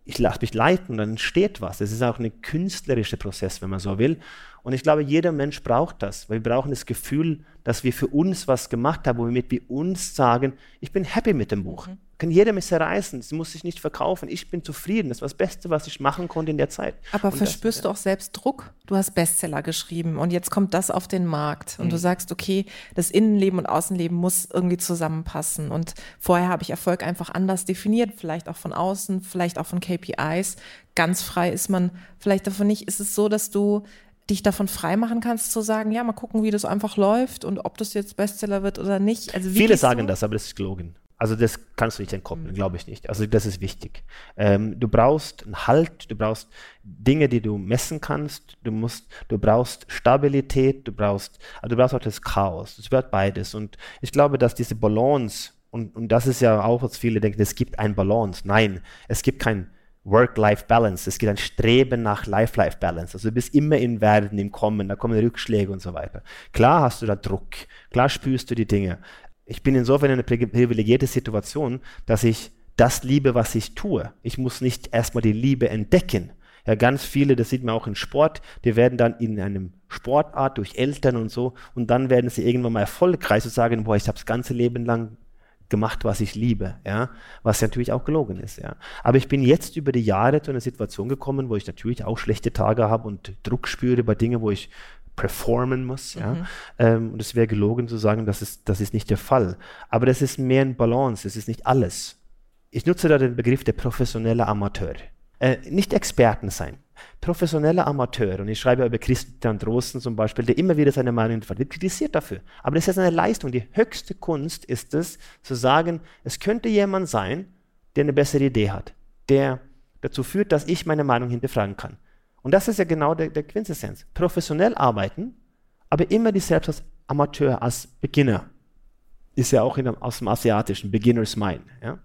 S2: ich lasse mich leiten und dann entsteht was. Es ist auch ein künstlerischer Prozess, wenn man so will. Und ich glaube, jeder Mensch braucht das, weil wir brauchen das Gefühl, dass wir für uns was gemacht haben, womit wir uns sagen, ich bin happy mit dem Buch. Mhm. Kann jeder mich zerreißen, es muss sich nicht verkaufen, ich bin zufrieden, das war das Beste, was ich machen konnte in der Zeit.
S4: Aber
S2: und
S4: verspürst das, du auch selbst Druck? Du hast Bestseller geschrieben und jetzt kommt das auf den Markt und mhm. du sagst, okay, das Innenleben und Außenleben muss irgendwie zusammenpassen und vorher habe ich Erfolg einfach anders definiert, vielleicht auch von außen, vielleicht auch von KPIs. Ganz frei ist man vielleicht davon nicht. Ist es so, dass du dich davon freimachen kannst, zu sagen, ja, mal gucken, wie das einfach läuft und ob das jetzt Bestseller wird oder nicht.
S2: Also Viele sagen das, aber das ist gelogen. Also das kannst du nicht entkoppeln, mhm. glaube ich nicht. Also das ist wichtig. Ähm, du brauchst einen Halt, du brauchst Dinge, die du messen kannst. Du musst, du brauchst Stabilität, du brauchst, also du brauchst auch das Chaos. Es wird beides. Und ich glaube, dass diese Balance und, und das ist ja auch, was viele denken, es gibt ein Balance. Nein, es gibt kein Work-Life-Balance. Es gibt ein Streben nach Life-Life-Balance. Also du bist immer in Werden, im Kommen, da kommen Rückschläge und so weiter. Klar hast du da Druck, klar spürst du die Dinge. Ich bin insofern in einer privilegierte Situation, dass ich das liebe, was ich tue. Ich muss nicht erstmal die Liebe entdecken. Ja, ganz viele, das sieht man auch im Sport, die werden dann in einem Sportart durch Eltern und so und dann werden sie irgendwann mal erfolgreich und sagen, boah, ich habe das ganze Leben lang gemacht, was ich liebe, ja, was natürlich auch gelogen ist, ja. Aber ich bin jetzt über die Jahre zu einer Situation gekommen, wo ich natürlich auch schlechte Tage habe und Druck spüre bei Dingen, wo ich performen muss, ja. Mhm. Ähm, und es wäre gelogen zu sagen, das ist, das ist nicht der Fall. Aber das ist mehr ein Balance, es ist nicht alles. Ich nutze da den Begriff der professionelle Amateur. Äh, nicht Experten sein professioneller Amateur, und ich schreibe über Christian Drosten zum Beispiel, der immer wieder seine Meinung wird kritisiert dafür. Aber das ist eine Leistung. Die höchste Kunst ist es, zu sagen, es könnte jemand sein, der eine bessere Idee hat, der dazu führt, dass ich meine Meinung hinterfragen kann. Und das ist ja genau der, der Quintessenz. Professionell arbeiten, aber immer die selbst als Amateur, als Beginner. Ist ja auch in, aus dem asiatischen, Beginner's Mind. Ja?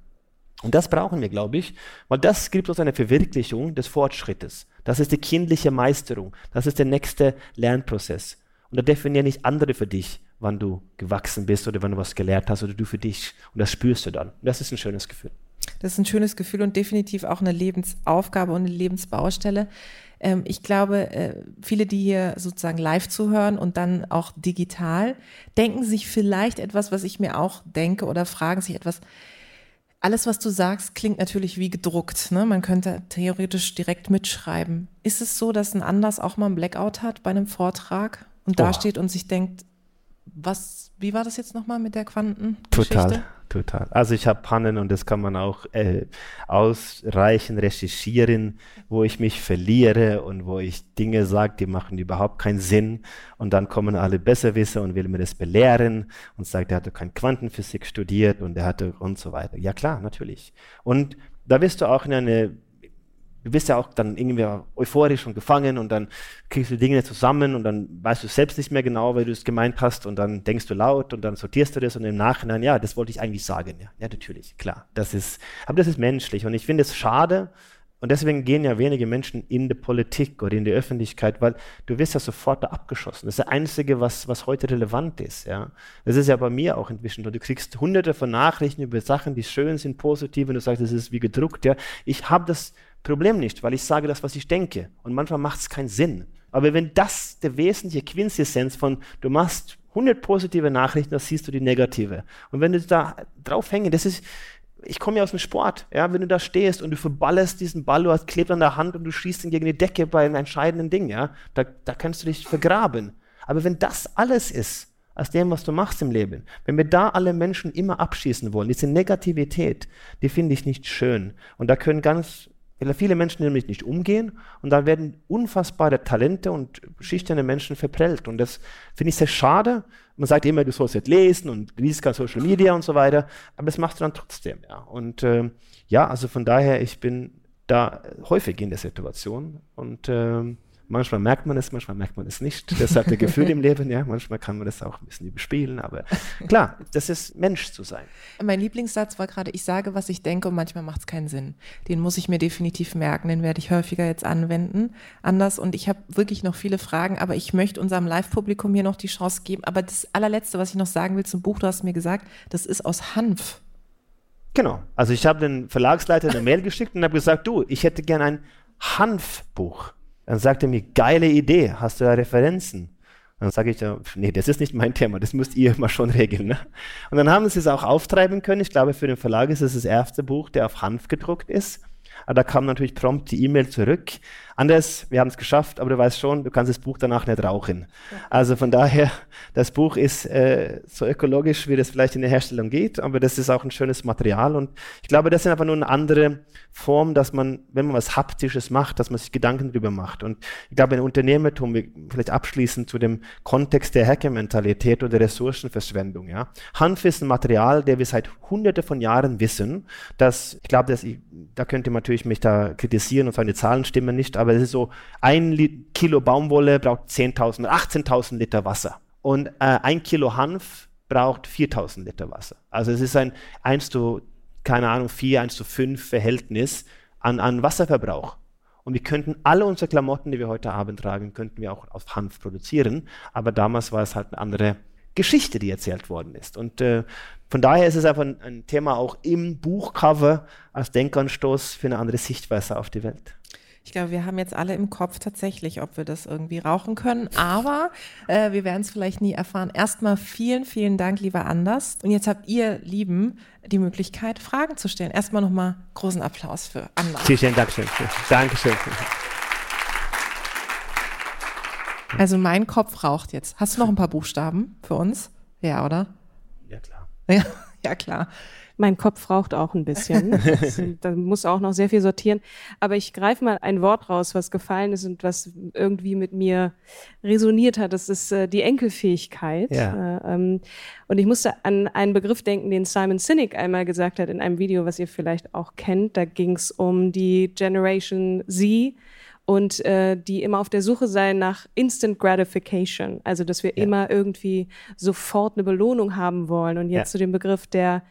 S2: Und das brauchen wir, glaube ich, weil das gibt uns eine Verwirklichung des Fortschrittes. Das ist die kindliche Meisterung. Das ist der nächste Lernprozess. Und da definieren nicht andere für dich, wann du gewachsen bist oder wann du was gelernt hast oder du für dich. Und das spürst du dann. Und das ist ein schönes Gefühl.
S4: Das ist ein schönes Gefühl und definitiv auch eine Lebensaufgabe und eine Lebensbaustelle. Ähm, ich glaube, äh, viele, die hier sozusagen live zuhören und dann auch digital, denken sich vielleicht etwas, was ich mir auch denke oder fragen sich etwas, alles, was du sagst, klingt natürlich wie gedruckt. Ne? Man könnte theoretisch direkt mitschreiben. Ist es so, dass ein Anders auch mal einen Blackout hat bei einem Vortrag und da steht und sich denkt, was, wie war das jetzt nochmal mit der Quanten?
S2: Total, total. Also ich habe Pannen und das kann man auch äh, ausreichend recherchieren, wo ich mich verliere und wo ich Dinge sage, die machen überhaupt keinen Sinn und dann kommen alle Besserwisser und will mir das belehren und sagt, er hatte kein Quantenphysik studiert und er hatte und so weiter. Ja klar, natürlich. Und da wirst du auch in eine Du bist ja auch dann irgendwie euphorisch und gefangen und dann kriegst du Dinge zusammen und dann weißt du selbst nicht mehr genau, weil du es gemeint hast und dann denkst du laut und dann sortierst du das und im Nachhinein, ja, das wollte ich eigentlich sagen. Ja, ja natürlich, klar. Das ist, aber das ist menschlich und ich finde es schade, und deswegen gehen ja wenige Menschen in die Politik oder in die Öffentlichkeit, weil du wirst ja sofort da abgeschossen. Das ist das Einzige, was, was heute relevant ist. Ja. Das ist ja bei mir auch inzwischen. Du kriegst hunderte von Nachrichten über Sachen, die schön sind, positiv, und du sagst, das ist wie gedruckt. Ja. Ich habe das Problem nicht, weil ich sage das, was ich denke. Und manchmal macht es keinen Sinn. Aber wenn das der wesentliche Quintessenz von, du machst 100 positive Nachrichten, dann siehst du die negative. Und wenn du da drauf hängen, das ist, ich komme ja aus dem Sport, ja, wenn du da stehst und du verballerst diesen Ball, du hast klebt an der Hand und du schießt ihn gegen die Decke bei einem entscheidenden Ding, ja, da, da kannst du dich vergraben. Aber wenn das alles ist, aus dem, was du machst im Leben, wenn wir da alle Menschen immer abschießen wollen, diese Negativität, die finde ich nicht schön. Und da können ganz viele Menschen nämlich nicht umgehen und da werden unfassbare Talente und schüchterne Menschen verprellt. Und das finde ich sehr schade. Man sagt immer, du sollst jetzt lesen und liest kein Social Media und so weiter, aber das machst du dann trotzdem. Ja. Und äh, ja, also von daher, ich bin da häufig in der Situation und äh, Manchmal merkt man es, manchmal merkt man es nicht. Deshalb der Gefühl *laughs* im Leben, ja. Manchmal kann man das auch ein bisschen überspielen, aber klar, das ist Mensch zu sein.
S4: Mein Lieblingssatz war gerade, ich sage, was ich denke und manchmal macht es keinen Sinn. Den muss ich mir definitiv merken, den werde ich häufiger jetzt anwenden. Anders und ich habe wirklich noch viele Fragen, aber ich möchte unserem Live-Publikum hier noch die Chance geben. Aber das allerletzte, was ich noch sagen will zum Buch, du hast mir gesagt, das ist aus Hanf.
S2: Genau. Also ich habe den Verlagsleiter eine Mail geschickt und habe gesagt, du, ich hätte gern ein Hanfbuch. Dann sagt er mir, geile Idee, hast du da Referenzen? dann sage ich, nee, das ist nicht mein Thema, das müsst ihr mal schon regeln. Ne? Und dann haben sie es auch auftreiben können. Ich glaube, für den Verlag ist es das erste Buch, der auf Hanf gedruckt ist. Aber da kam natürlich prompt die E-Mail zurück. Anders, wir haben es geschafft, aber du weißt schon, du kannst das Buch danach nicht rauchen. Also von daher, das Buch ist äh, so ökologisch, wie das vielleicht in der Herstellung geht, aber das ist auch ein schönes Material und ich glaube, das ist einfach nur eine andere Form, dass man, wenn man was Haptisches macht, dass man sich Gedanken darüber macht. Und ich glaube, in Unternehmertum, vielleicht abschließend zu dem Kontext der Hackermentalität oder Ressourcenverschwendung, ja. Hanf ist ein Material, der wir seit hunderte von Jahren wissen, dass, ich glaube, dass ich, da könnte man natürlich mich da kritisieren und sagen, die Zahlen stimmen nicht, aber aber es ist so, ein Kilo Baumwolle braucht 10.000, 18.000 Liter Wasser. Und äh, ein Kilo Hanf braucht 4.000 Liter Wasser. Also es ist ein 1 zu, keine Ahnung, 4, 1 zu 5 Verhältnis an, an Wasserverbrauch. Und wir könnten alle unsere Klamotten, die wir heute Abend tragen, könnten wir auch aus Hanf produzieren. Aber damals war es halt eine andere Geschichte, die erzählt worden ist. Und äh, von daher ist es einfach ein, ein Thema auch im Buchcover als Denkanstoß für eine andere Sichtweise auf die Welt.
S4: Ich glaube, wir haben jetzt alle im Kopf tatsächlich, ob wir das irgendwie rauchen können. Aber äh, wir werden es vielleicht nie erfahren. Erstmal vielen, vielen Dank, lieber Anders. Und jetzt habt ihr, Lieben, die Möglichkeit, Fragen zu stellen. Erstmal nochmal großen Applaus für Anders.
S2: Vielen Dank. Schön. Dankeschön.
S4: Also mein Kopf raucht jetzt. Hast du noch ein paar Buchstaben für uns? Ja, oder?
S2: Ja, klar.
S4: Ja, *laughs* ja klar.
S3: Mein Kopf raucht auch ein bisschen. *laughs* da muss auch noch sehr viel sortieren. Aber ich greife mal ein Wort raus, was gefallen ist und was irgendwie mit mir resoniert hat. Das ist äh, die Enkelfähigkeit. Ja. Äh, ähm, und ich musste an einen Begriff denken, den Simon Sinek einmal gesagt hat in einem Video, was ihr vielleicht auch kennt. Da ging es um die Generation Z und äh, die immer auf der Suche sein nach Instant Gratification, also dass wir ja. immer irgendwie sofort eine Belohnung haben wollen. Und jetzt ja. zu dem Begriff der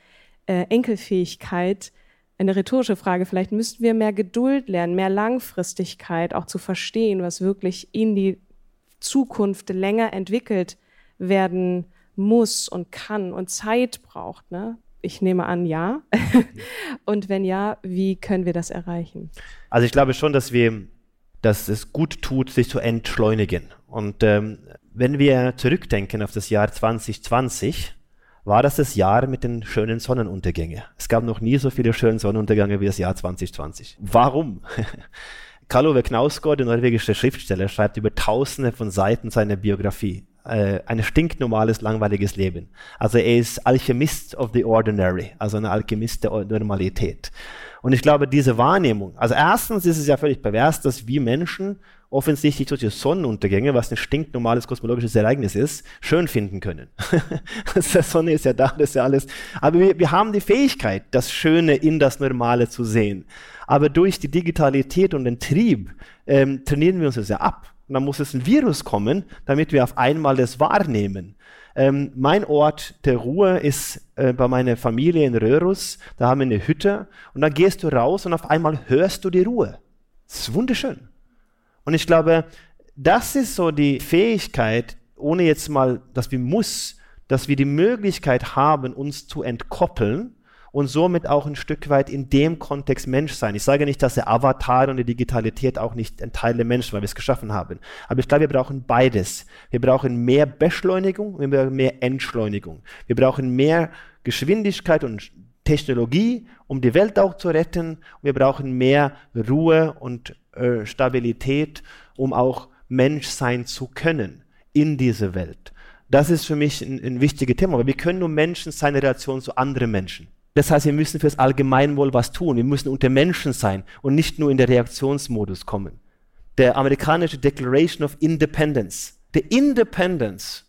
S3: äh, Enkelfähigkeit eine rhetorische Frage. Vielleicht müssten wir mehr Geduld lernen, mehr Langfristigkeit, auch zu verstehen, was wirklich in die Zukunft länger entwickelt werden muss und kann und Zeit braucht. Ne? Ich nehme an, ja. *laughs* und wenn ja, wie können wir das erreichen?
S2: Also ich glaube schon, dass wir, dass es gut tut, sich zu entschleunigen. Und ähm, wenn wir zurückdenken auf das Jahr 2020, war das das Jahr mit den schönen Sonnenuntergängen. Es gab noch nie so viele schöne Sonnenuntergänge wie das Jahr 2020. Warum? *laughs* Karl Ove Knausgård, der norwegische Schriftsteller, schreibt über tausende von Seiten seiner Biografie. äh, ein stinknormales, langweiliges Leben. Also er ist Alchemist of the Ordinary, also ein Alchemist der Normalität. Und ich glaube, diese Wahrnehmung, also erstens ist es ja völlig pervers, dass wir Menschen offensichtlich solche Sonnenuntergänge, was ein stinknormales kosmologisches Ereignis ist, schön finden können. *laughs* die Sonne ist ja da, das ist ja alles. Aber wir, wir haben die Fähigkeit, das Schöne in das Normale zu sehen. Aber durch die Digitalität und den Trieb ähm, trainieren wir uns das ja ab. Und dann muss es ein Virus kommen, damit wir auf einmal das wahrnehmen. Ähm, mein Ort der Ruhe ist äh, bei meiner Familie in Röhrus. Da haben wir eine Hütte und dann gehst du raus und auf einmal hörst du die Ruhe. Das ist wunderschön. Und ich glaube, das ist so die Fähigkeit, ohne jetzt mal, dass wir muss, dass wir die Möglichkeit haben, uns zu entkoppeln und somit auch ein Stück weit in dem Kontext Mensch sein. Ich sage nicht, dass der Avatar und die Digitalität auch nicht ein Teil der Menschen, weil wir es geschaffen haben. Aber ich glaube, wir brauchen beides. Wir brauchen mehr Beschleunigung, wir brauchen mehr Entschleunigung. Wir brauchen mehr Geschwindigkeit und Technologie, um die Welt auch zu retten. Wir brauchen mehr Ruhe und äh, Stabilität, um auch Mensch sein zu können in dieser Welt. Das ist für mich ein, ein wichtiges Thema, weil wir können nur Menschen sein in Relation zu anderen Menschen. Das heißt, wir müssen fürs Allgemeinwohl was tun. Wir müssen unter Menschen sein und nicht nur in der Reaktionsmodus kommen. Der amerikanische Declaration of Independence. The Independence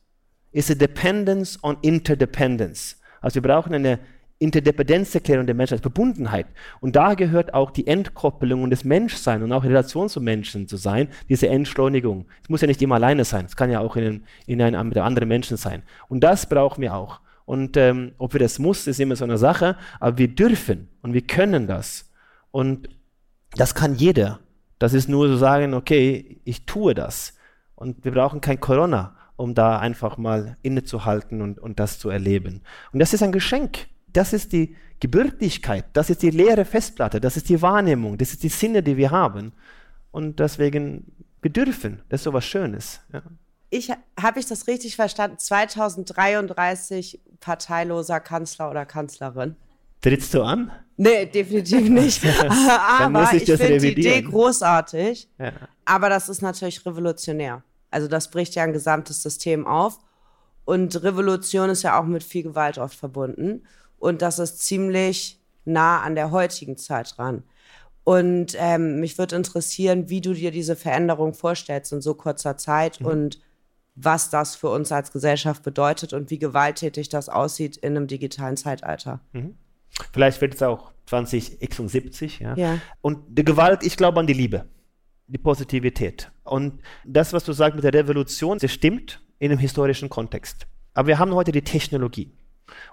S2: is a dependence on interdependence. Also wir brauchen eine Interdependenzerklärung der Menschheit, Verbundenheit. Und da gehört auch die Entkoppelung und das Menschsein und auch in Relation zu Menschen zu sein, diese Entschleunigung. Es muss ja nicht immer alleine sein, es kann ja auch in, in einem mit anderen Menschen sein. Und das brauchen wir auch. Und ähm, ob wir das muss, ist immer so eine Sache, aber wir dürfen und wir können das. Und das kann jeder. Das ist nur so sagen, okay, ich tue das. Und wir brauchen kein Corona, um da einfach mal innezuhalten und, und das zu erleben. Und das ist ein Geschenk. Das ist die Gebürtigkeit, das ist die leere Festplatte, das ist die Wahrnehmung, das ist die Sinne, die wir haben. Und deswegen, wir dürfen, das ist so was Schönes. Ja
S1: ich habe ich das richtig verstanden? 2033 parteiloser Kanzler oder Kanzlerin.
S2: Trittst du an?
S1: Nee, definitiv nicht. *laughs* *laughs* aber ich, ich finde die Idee großartig. Ja. Aber das ist natürlich revolutionär. Also das bricht ja ein gesamtes System auf. Und Revolution ist ja auch mit viel Gewalt oft verbunden. Und das ist ziemlich nah an der heutigen Zeit dran. Und ähm, mich würde interessieren, wie du dir diese Veränderung vorstellst in so kurzer Zeit mhm. und was das für uns als Gesellschaft bedeutet und wie gewalttätig das aussieht in einem digitalen Zeitalter. Mhm.
S2: Vielleicht wird es auch 2076, ja. ja. Und die Gewalt, ich glaube an die Liebe, die Positivität. Und das, was du sagst mit der Revolution, das stimmt in einem historischen Kontext. Aber wir haben heute die Technologie.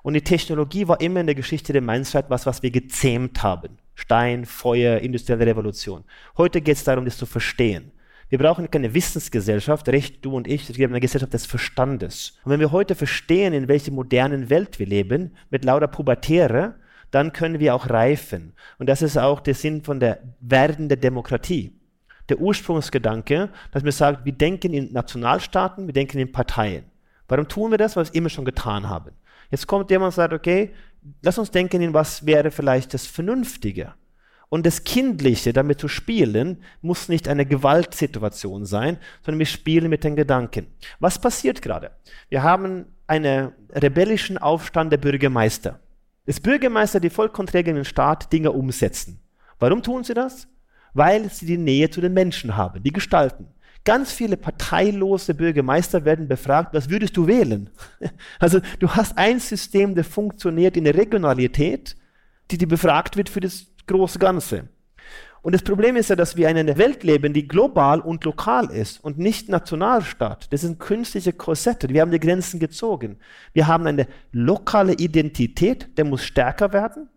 S2: Und die Technologie war immer in der Geschichte der Menschheit was, was wir gezähmt haben. Stein, Feuer, industrielle Revolution. Heute geht es darum, das zu verstehen. Wir brauchen keine Wissensgesellschaft, recht du und ich, wir haben eine Gesellschaft des Verstandes. Und wenn wir heute verstehen, in welcher modernen Welt wir leben, mit lauter Pubertäre, dann können wir auch reifen. Und das ist auch der Sinn von der werdenden Demokratie. Der Ursprungsgedanke, dass wir sagen, wir denken in Nationalstaaten, wir denken in Parteien. Warum tun wir das? Weil wir es immer schon getan haben. Jetzt kommt jemand und sagt, okay, lass uns denken in was wäre vielleicht das Vernünftige. Und das Kindliche, damit zu spielen, muss nicht eine Gewaltsituation sein, sondern wir spielen mit den Gedanken. Was passiert gerade? Wir haben einen rebellischen Aufstand der Bürgermeister. Das Bürgermeister, die vollkonträr in den Staat Dinge umsetzen. Warum tun sie das? Weil sie die Nähe zu den Menschen haben, die gestalten. Ganz viele parteilose Bürgermeister werden befragt, was würdest du wählen? *laughs* Also du hast ein System, das funktioniert in der Regionalität, die, die befragt wird für das große Ganze. Und das Problem ist ja, dass wir in einer Welt leben, die global und lokal ist und nicht Nationalstaat. Das sind künstliche Korsette. Wir haben die Grenzen gezogen. Wir haben eine lokale Identität, der muss stärker werden.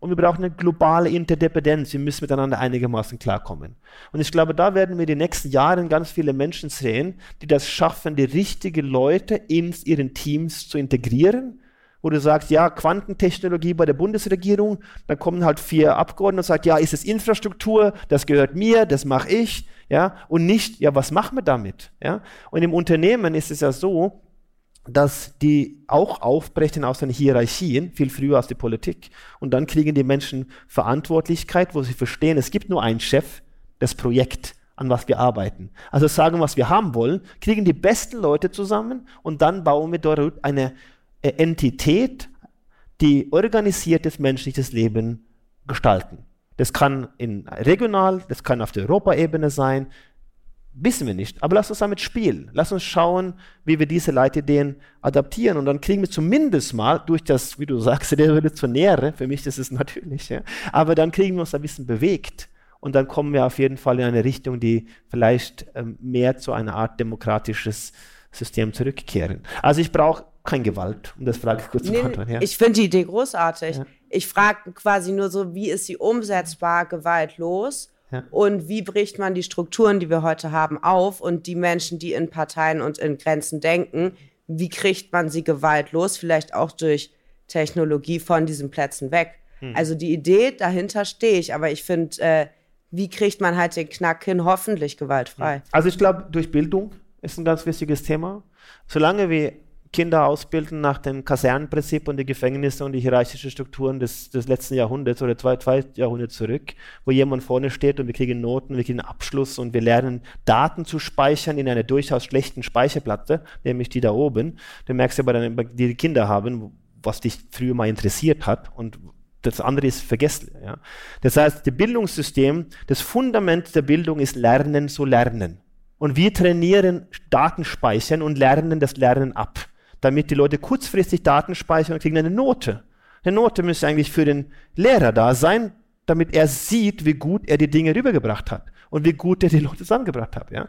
S2: Und wir brauchen eine globale Interdependenz. Wir müssen miteinander einigermaßen klarkommen. Und ich glaube, da werden wir die nächsten Jahre ganz viele Menschen sehen, die das schaffen, die richtigen Leute in ihren Teams zu integrieren wo du sagst, ja, Quantentechnologie bei der Bundesregierung, dann kommen halt vier Abgeordnete und sagen, ja, ist es Infrastruktur, das gehört mir, das mache ich, ja, und nicht, ja, was machen wir damit, ja? Und im Unternehmen ist es ja so, dass die auch aufbrechen aus den Hierarchien, viel früher als die Politik. Und dann kriegen die Menschen Verantwortlichkeit, wo sie verstehen, es gibt nur einen Chef, das Projekt. an was wir arbeiten. Also sagen, was wir haben wollen, kriegen die besten Leute zusammen und dann bauen wir dort eine äh, Entität, die organisiertes menschliches Leben gestalten. Das kann in regional, das kann auf der Europaebene sein, wissen wir nicht. Aber lass uns damit spielen. Lass uns schauen, wie wir diese Leitideen adaptieren. Und dann kriegen wir zumindest mal durch das, wie du sagst, *laughs* der Revolutionäre, für mich ist es natürlich, ja, aber dann kriegen wir uns ein bisschen bewegt. Und dann kommen wir auf jeden Fall in eine Richtung, die vielleicht ähm, mehr zu einer Art demokratisches System zurückkehren. Also ich brauche keine Gewalt, um das Frage kurz zu beantworten.
S1: Ja. Ich finde die Idee großartig. Ja. Ich frage quasi nur so, wie ist sie umsetzbar gewaltlos? Ja. Und wie bricht man die Strukturen, die wir heute haben, auf? Und die Menschen, die in Parteien und in Grenzen denken, wie kriegt man sie gewaltlos, vielleicht auch durch Technologie von diesen Plätzen weg? Hm. Also die Idee dahinter stehe ich, aber ich finde, äh, wie kriegt man halt den Knack hin, hoffentlich gewaltfrei?
S2: Also ich glaube, durch Bildung ist ein ganz wichtiges Thema. Solange wir Kinder ausbilden nach dem Kasernenprinzip und die Gefängnisse und die hierarchischen Strukturen des, des letzten Jahrhunderts oder zwei, zwei Jahrhunderte zurück, wo jemand vorne steht und wir kriegen Noten, wir kriegen Abschluss und wir lernen Daten zu speichern in einer durchaus schlechten Speicherplatte, nämlich die da oben. Du merkst aber dann, die, die Kinder haben, was dich früher mal interessiert hat und das andere ist vergessen. Ja. Das heißt, das Bildungssystem, das Fundament der Bildung ist Lernen zu lernen. Und wir trainieren Datenspeichern und lernen das Lernen ab damit die Leute kurzfristig Daten speichern und kriegen eine Note. Eine Note müsste eigentlich für den Lehrer da sein, damit er sieht, wie gut er die Dinge rübergebracht hat und wie gut er die Leute zusammengebracht hat. Ja?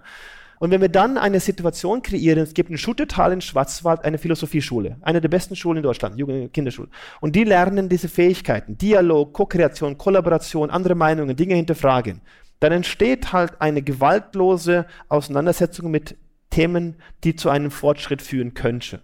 S2: Und wenn wir dann eine Situation kreieren, es gibt in Schuttetal in Schwarzwald eine Philosophieschule, eine der besten Schulen in Deutschland, Jugend Kinderschule. Und die lernen diese Fähigkeiten, Dialog, Co-Kreation, Kollaboration, andere Meinungen, Dinge hinterfragen. Dann entsteht halt eine gewaltlose Auseinandersetzung mit Themen, die zu einem Fortschritt führen könnte.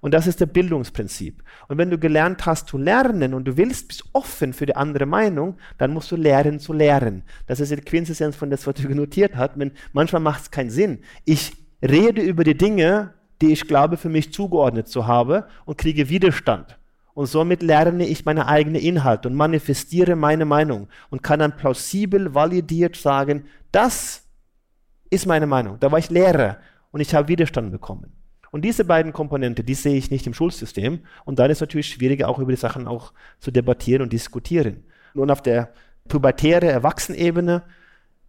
S2: Und das ist der Bildungsprinzip. Und wenn du gelernt hast zu lernen und du willst, bist offen für die andere Meinung, dann musst du lernen zu lernen. Das ist die Quintessenz von das, was du notiert hast. manchmal macht es keinen Sinn. Ich rede über die Dinge, die ich glaube, für mich zugeordnet zu haben und kriege Widerstand. Und somit lerne ich meine eigene Inhalte und manifestiere meine Meinung und kann dann plausibel, validiert sagen, das ist meine Meinung. Da war ich Lehrer und ich habe Widerstand bekommen. Und diese beiden Komponente, die sehe ich nicht im Schulsystem. Und dann ist es natürlich schwieriger, auch über die Sachen auch zu debattieren und diskutieren. Und auf der pubertäre Erwachsenebene,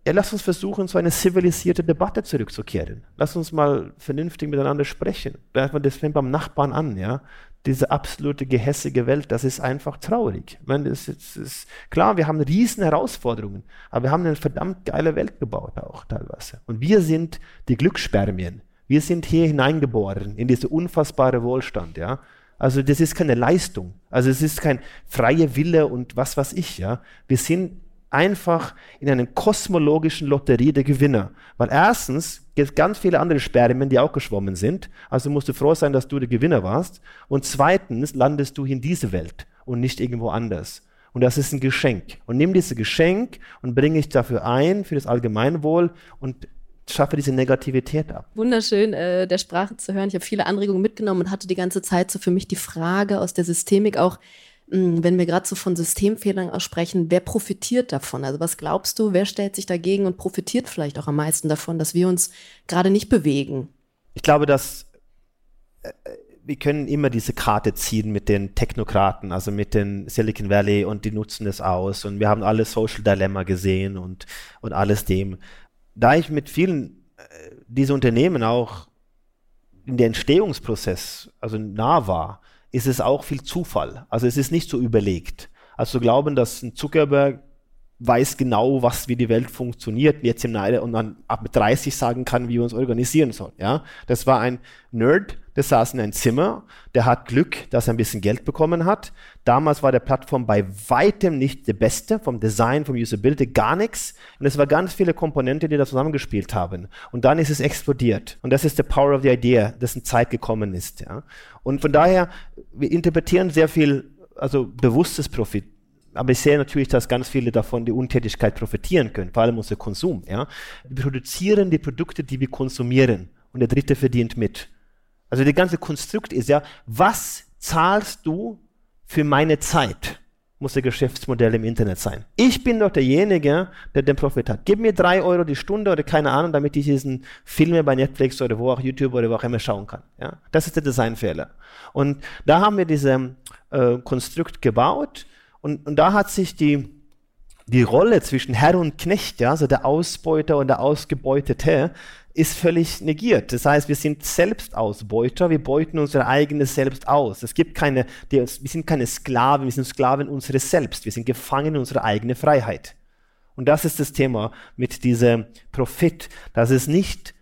S2: ja, lass uns versuchen, so eine zivilisierte Debatte zurückzukehren. Lass uns mal vernünftig miteinander sprechen. Das fängt beim Nachbarn an, ja. Diese absolute gehässige Welt, das ist einfach traurig. Ich meine, das ist, das ist, klar, wir haben riesen Herausforderungen, aber wir haben eine verdammt geile Welt gebaut auch teilweise. Und wir sind die Glücksspermien wir sind hier hineingeboren in diese unfassbare Wohlstand, ja. Also das ist keine Leistung. Also es ist kein freier Wille und was weiß ich, ja. Wir sind einfach in einer kosmologischen Lotterie der Gewinner. Weil erstens gibt es ganz viele andere Spermien, die auch geschwommen sind. Also musst du froh sein, dass du der Gewinner warst. Und zweitens landest du in diese Welt und nicht irgendwo anders. Und das ist ein Geschenk. Und nimm dieses Geschenk und bringe ich dafür ein, für das Allgemeinwohl und schaffe diese Negativität ab.
S3: Wunderschön, äh, der Sprache zu hören. Ich habe viele Anregungen mitgenommen und hatte die ganze Zeit so für mich die Frage aus der Systemik auch, mh, hm, wenn wir gerade so von Systemfehlern aussprechen, wer profitiert davon? Also was glaubst du, wer stellt sich dagegen und profitiert vielleicht auch am meisten davon, dass wir uns gerade nicht bewegen?
S2: Ich glaube, dass äh, wir können immer diese Karte ziehen mit den Technokraten, also mit den Silicon Valley und die nutzen es aus und wir haben alle Social Dilemma gesehen und, und alles dem da ich mit vielen äh, dieser Unternehmen auch in der Entstehungsprozess also nah war, ist es auch viel Zufall. Also es ist nicht so überlegt. Also zu glauben, dass ein Zuckerberg weiß genau, was, wie die Welt funktioniert, jetzt im Neide und dann ab 30 sagen kann, wie wir uns organisieren sollen. Ja, das war ein Nerd, der saß in einem Zimmer, der hat Glück, dass er ein bisschen Geld bekommen hat. Damals war der Plattform bei weitem nicht der beste, vom Design, vom Usability, gar nichts. Und es war ganz viele Komponenten, die da zusammengespielt haben. Und dann ist es explodiert. Und das ist der Power of the Idea, dessen Zeit gekommen ist. Ja. Und von daher, wir interpretieren sehr viel, also bewusstes Profit aber ich sehe natürlich, dass ganz viele davon die Untätigkeit profitieren können, vor allem unser Konsum. Ja? Wir produzieren die Produkte, die wir konsumieren und der Dritte verdient mit. Also der ganze Konstrukt ist ja, was zahlst du für meine Zeit? muss das Geschäftsmodell im Internet sein. Ich bin doch derjenige, der den Profit hat. Gib mir drei Euro die Stunde oder keine Ahnung, damit ich diesen Film bei Netflix oder wo auch YouTube oder wo auch immer schauen kann. Ja? Das ist der Designfehler. Und da haben wir dieses äh, Konstrukt gebaut und, und da hat sich die, die Rolle zwischen Herr und Knecht, ja, also der Ausbeuter und der Ausgebeutete, ist völlig negiert. Das heißt, wir sind Selbstausbeuter, wir beuten unser eigenes Selbst aus. Es gibt keine, wir sind keine Sklaven, wir sind Sklaven unseres Selbst, wir sind Gefangen in unserer eigenen Freiheit. Und das ist das Thema mit diesem Profit, dass es nicht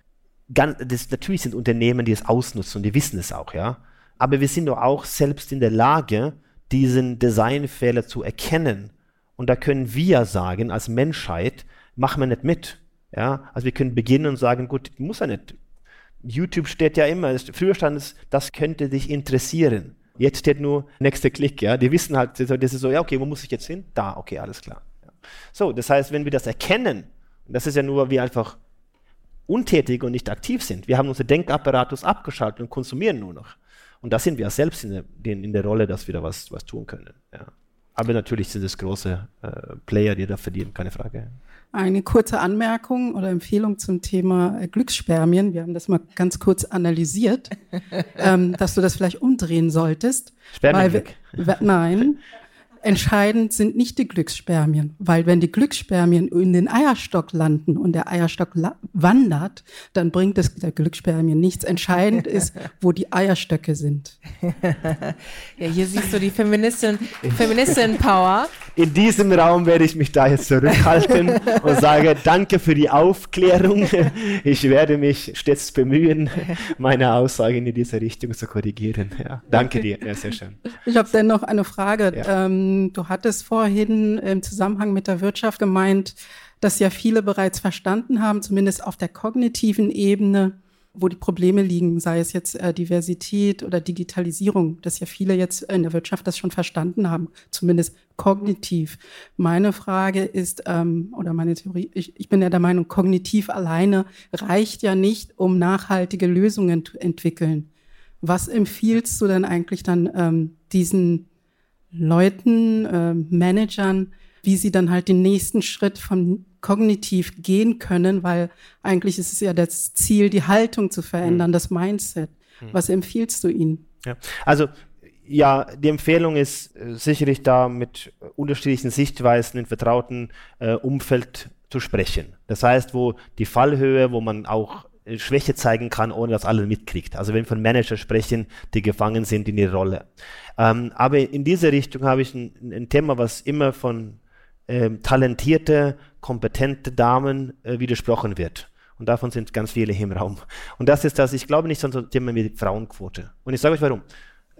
S2: ganz, das, natürlich sind Unternehmen, die es ausnutzen und die wissen es auch, ja. Aber wir sind doch auch selbst in der Lage, diesen Designfehler zu erkennen. Und da können wir sagen, als Menschheit, machen wir nicht mit. Ja, also wir können beginnen und sagen, gut, muss ja nicht. YouTube steht ja immer, früher stand es, das könnte dich interessieren. Jetzt steht nur nächster Klick, ja. Die wissen halt, das ist so, ja, okay, wo muss ich jetzt hin? Da, okay, alles klar. Ja. So, das heißt, wenn wir das erkennen, das ist ja nur, wir einfach untätig und nicht aktiv sind. Wir haben unser Denkapparatus abgeschaltet und konsumieren nur noch. Und da sind wir selbst in der, in der Rolle, dass wir da was, was tun können. Ja. Aber natürlich sind es große äh, Player, die da verdienen, keine Frage.
S5: Eine kurze Anmerkung oder Empfehlung zum Thema äh, Glücksspermien. Wir haben das mal ganz kurz analysiert, *laughs* ähm, dass du das vielleicht umdrehen solltest.
S2: Spermienglück.
S5: Nein, Entscheidend sind nicht die Glücksspermien, weil wenn die Glücksspermien in den Eierstock landen und der Eierstock wandert, dann bringt es der Glücksspermien nichts. Entscheidend *laughs* ist, wo die Eierstöcke sind. *laughs*
S4: ja, hier siehst du die Feministin, Feministin Power.
S2: In diesem Raum werde ich mich da jetzt zurückhalten *laughs* und sage Danke für die Aufklärung. Ich werde mich stets bemühen, meine Aussagen in diese Richtung zu korrigieren. Ja, danke dir, ja, sehr schön.
S5: Ich habe dennoch eine Frage. Ja. Ähm, du hattest vorhin im Zusammenhang mit der Wirtschaft gemeint, dass ja viele bereits verstanden haben, zumindest auf der kognitiven Ebene, wo die Probleme liegen, sei es jetzt äh, Diversität oder Digitalisierung, dass ja viele jetzt in der Wirtschaft das schon verstanden haben, zumindest kognitiv. Meine Frage ist, ähm, oder meine Theorie, ich, ich bin ja der Meinung, kognitiv alleine reicht ja nicht, um nachhaltige Lösungen zu entwickeln. Was empfiehlst du denn eigentlich dann ähm, diesen Leuten, äh, Managern, wie sie dann halt den nächsten Schritt von kognitiv gehen können, weil eigentlich ist es ja das Ziel, die Haltung zu verändern, mhm. das Mindset. Mhm. Was empfiehlst du ihnen?
S2: Ja. Also ja, die Empfehlung ist äh, sicherlich da mit unterschiedlichen Sichtweisen in vertrauten äh, Umfeld zu sprechen. Das heißt, wo die Fallhöhe, wo man auch Schwäche zeigen kann, ohne dass alle mitkriegt. Also wenn wir von Manager sprechen, die gefangen sind in ihrer Rolle. Ähm, aber in diese Richtung habe ich ein, ein, Thema, was immer von ähm, talentierte, kompetente Damen äh, widersprochen wird. Und davon sind ganz viele hier im Raum. Und das ist das, ich glaube nicht an so Thema wie die Frauenquote. Und ich sage euch warum.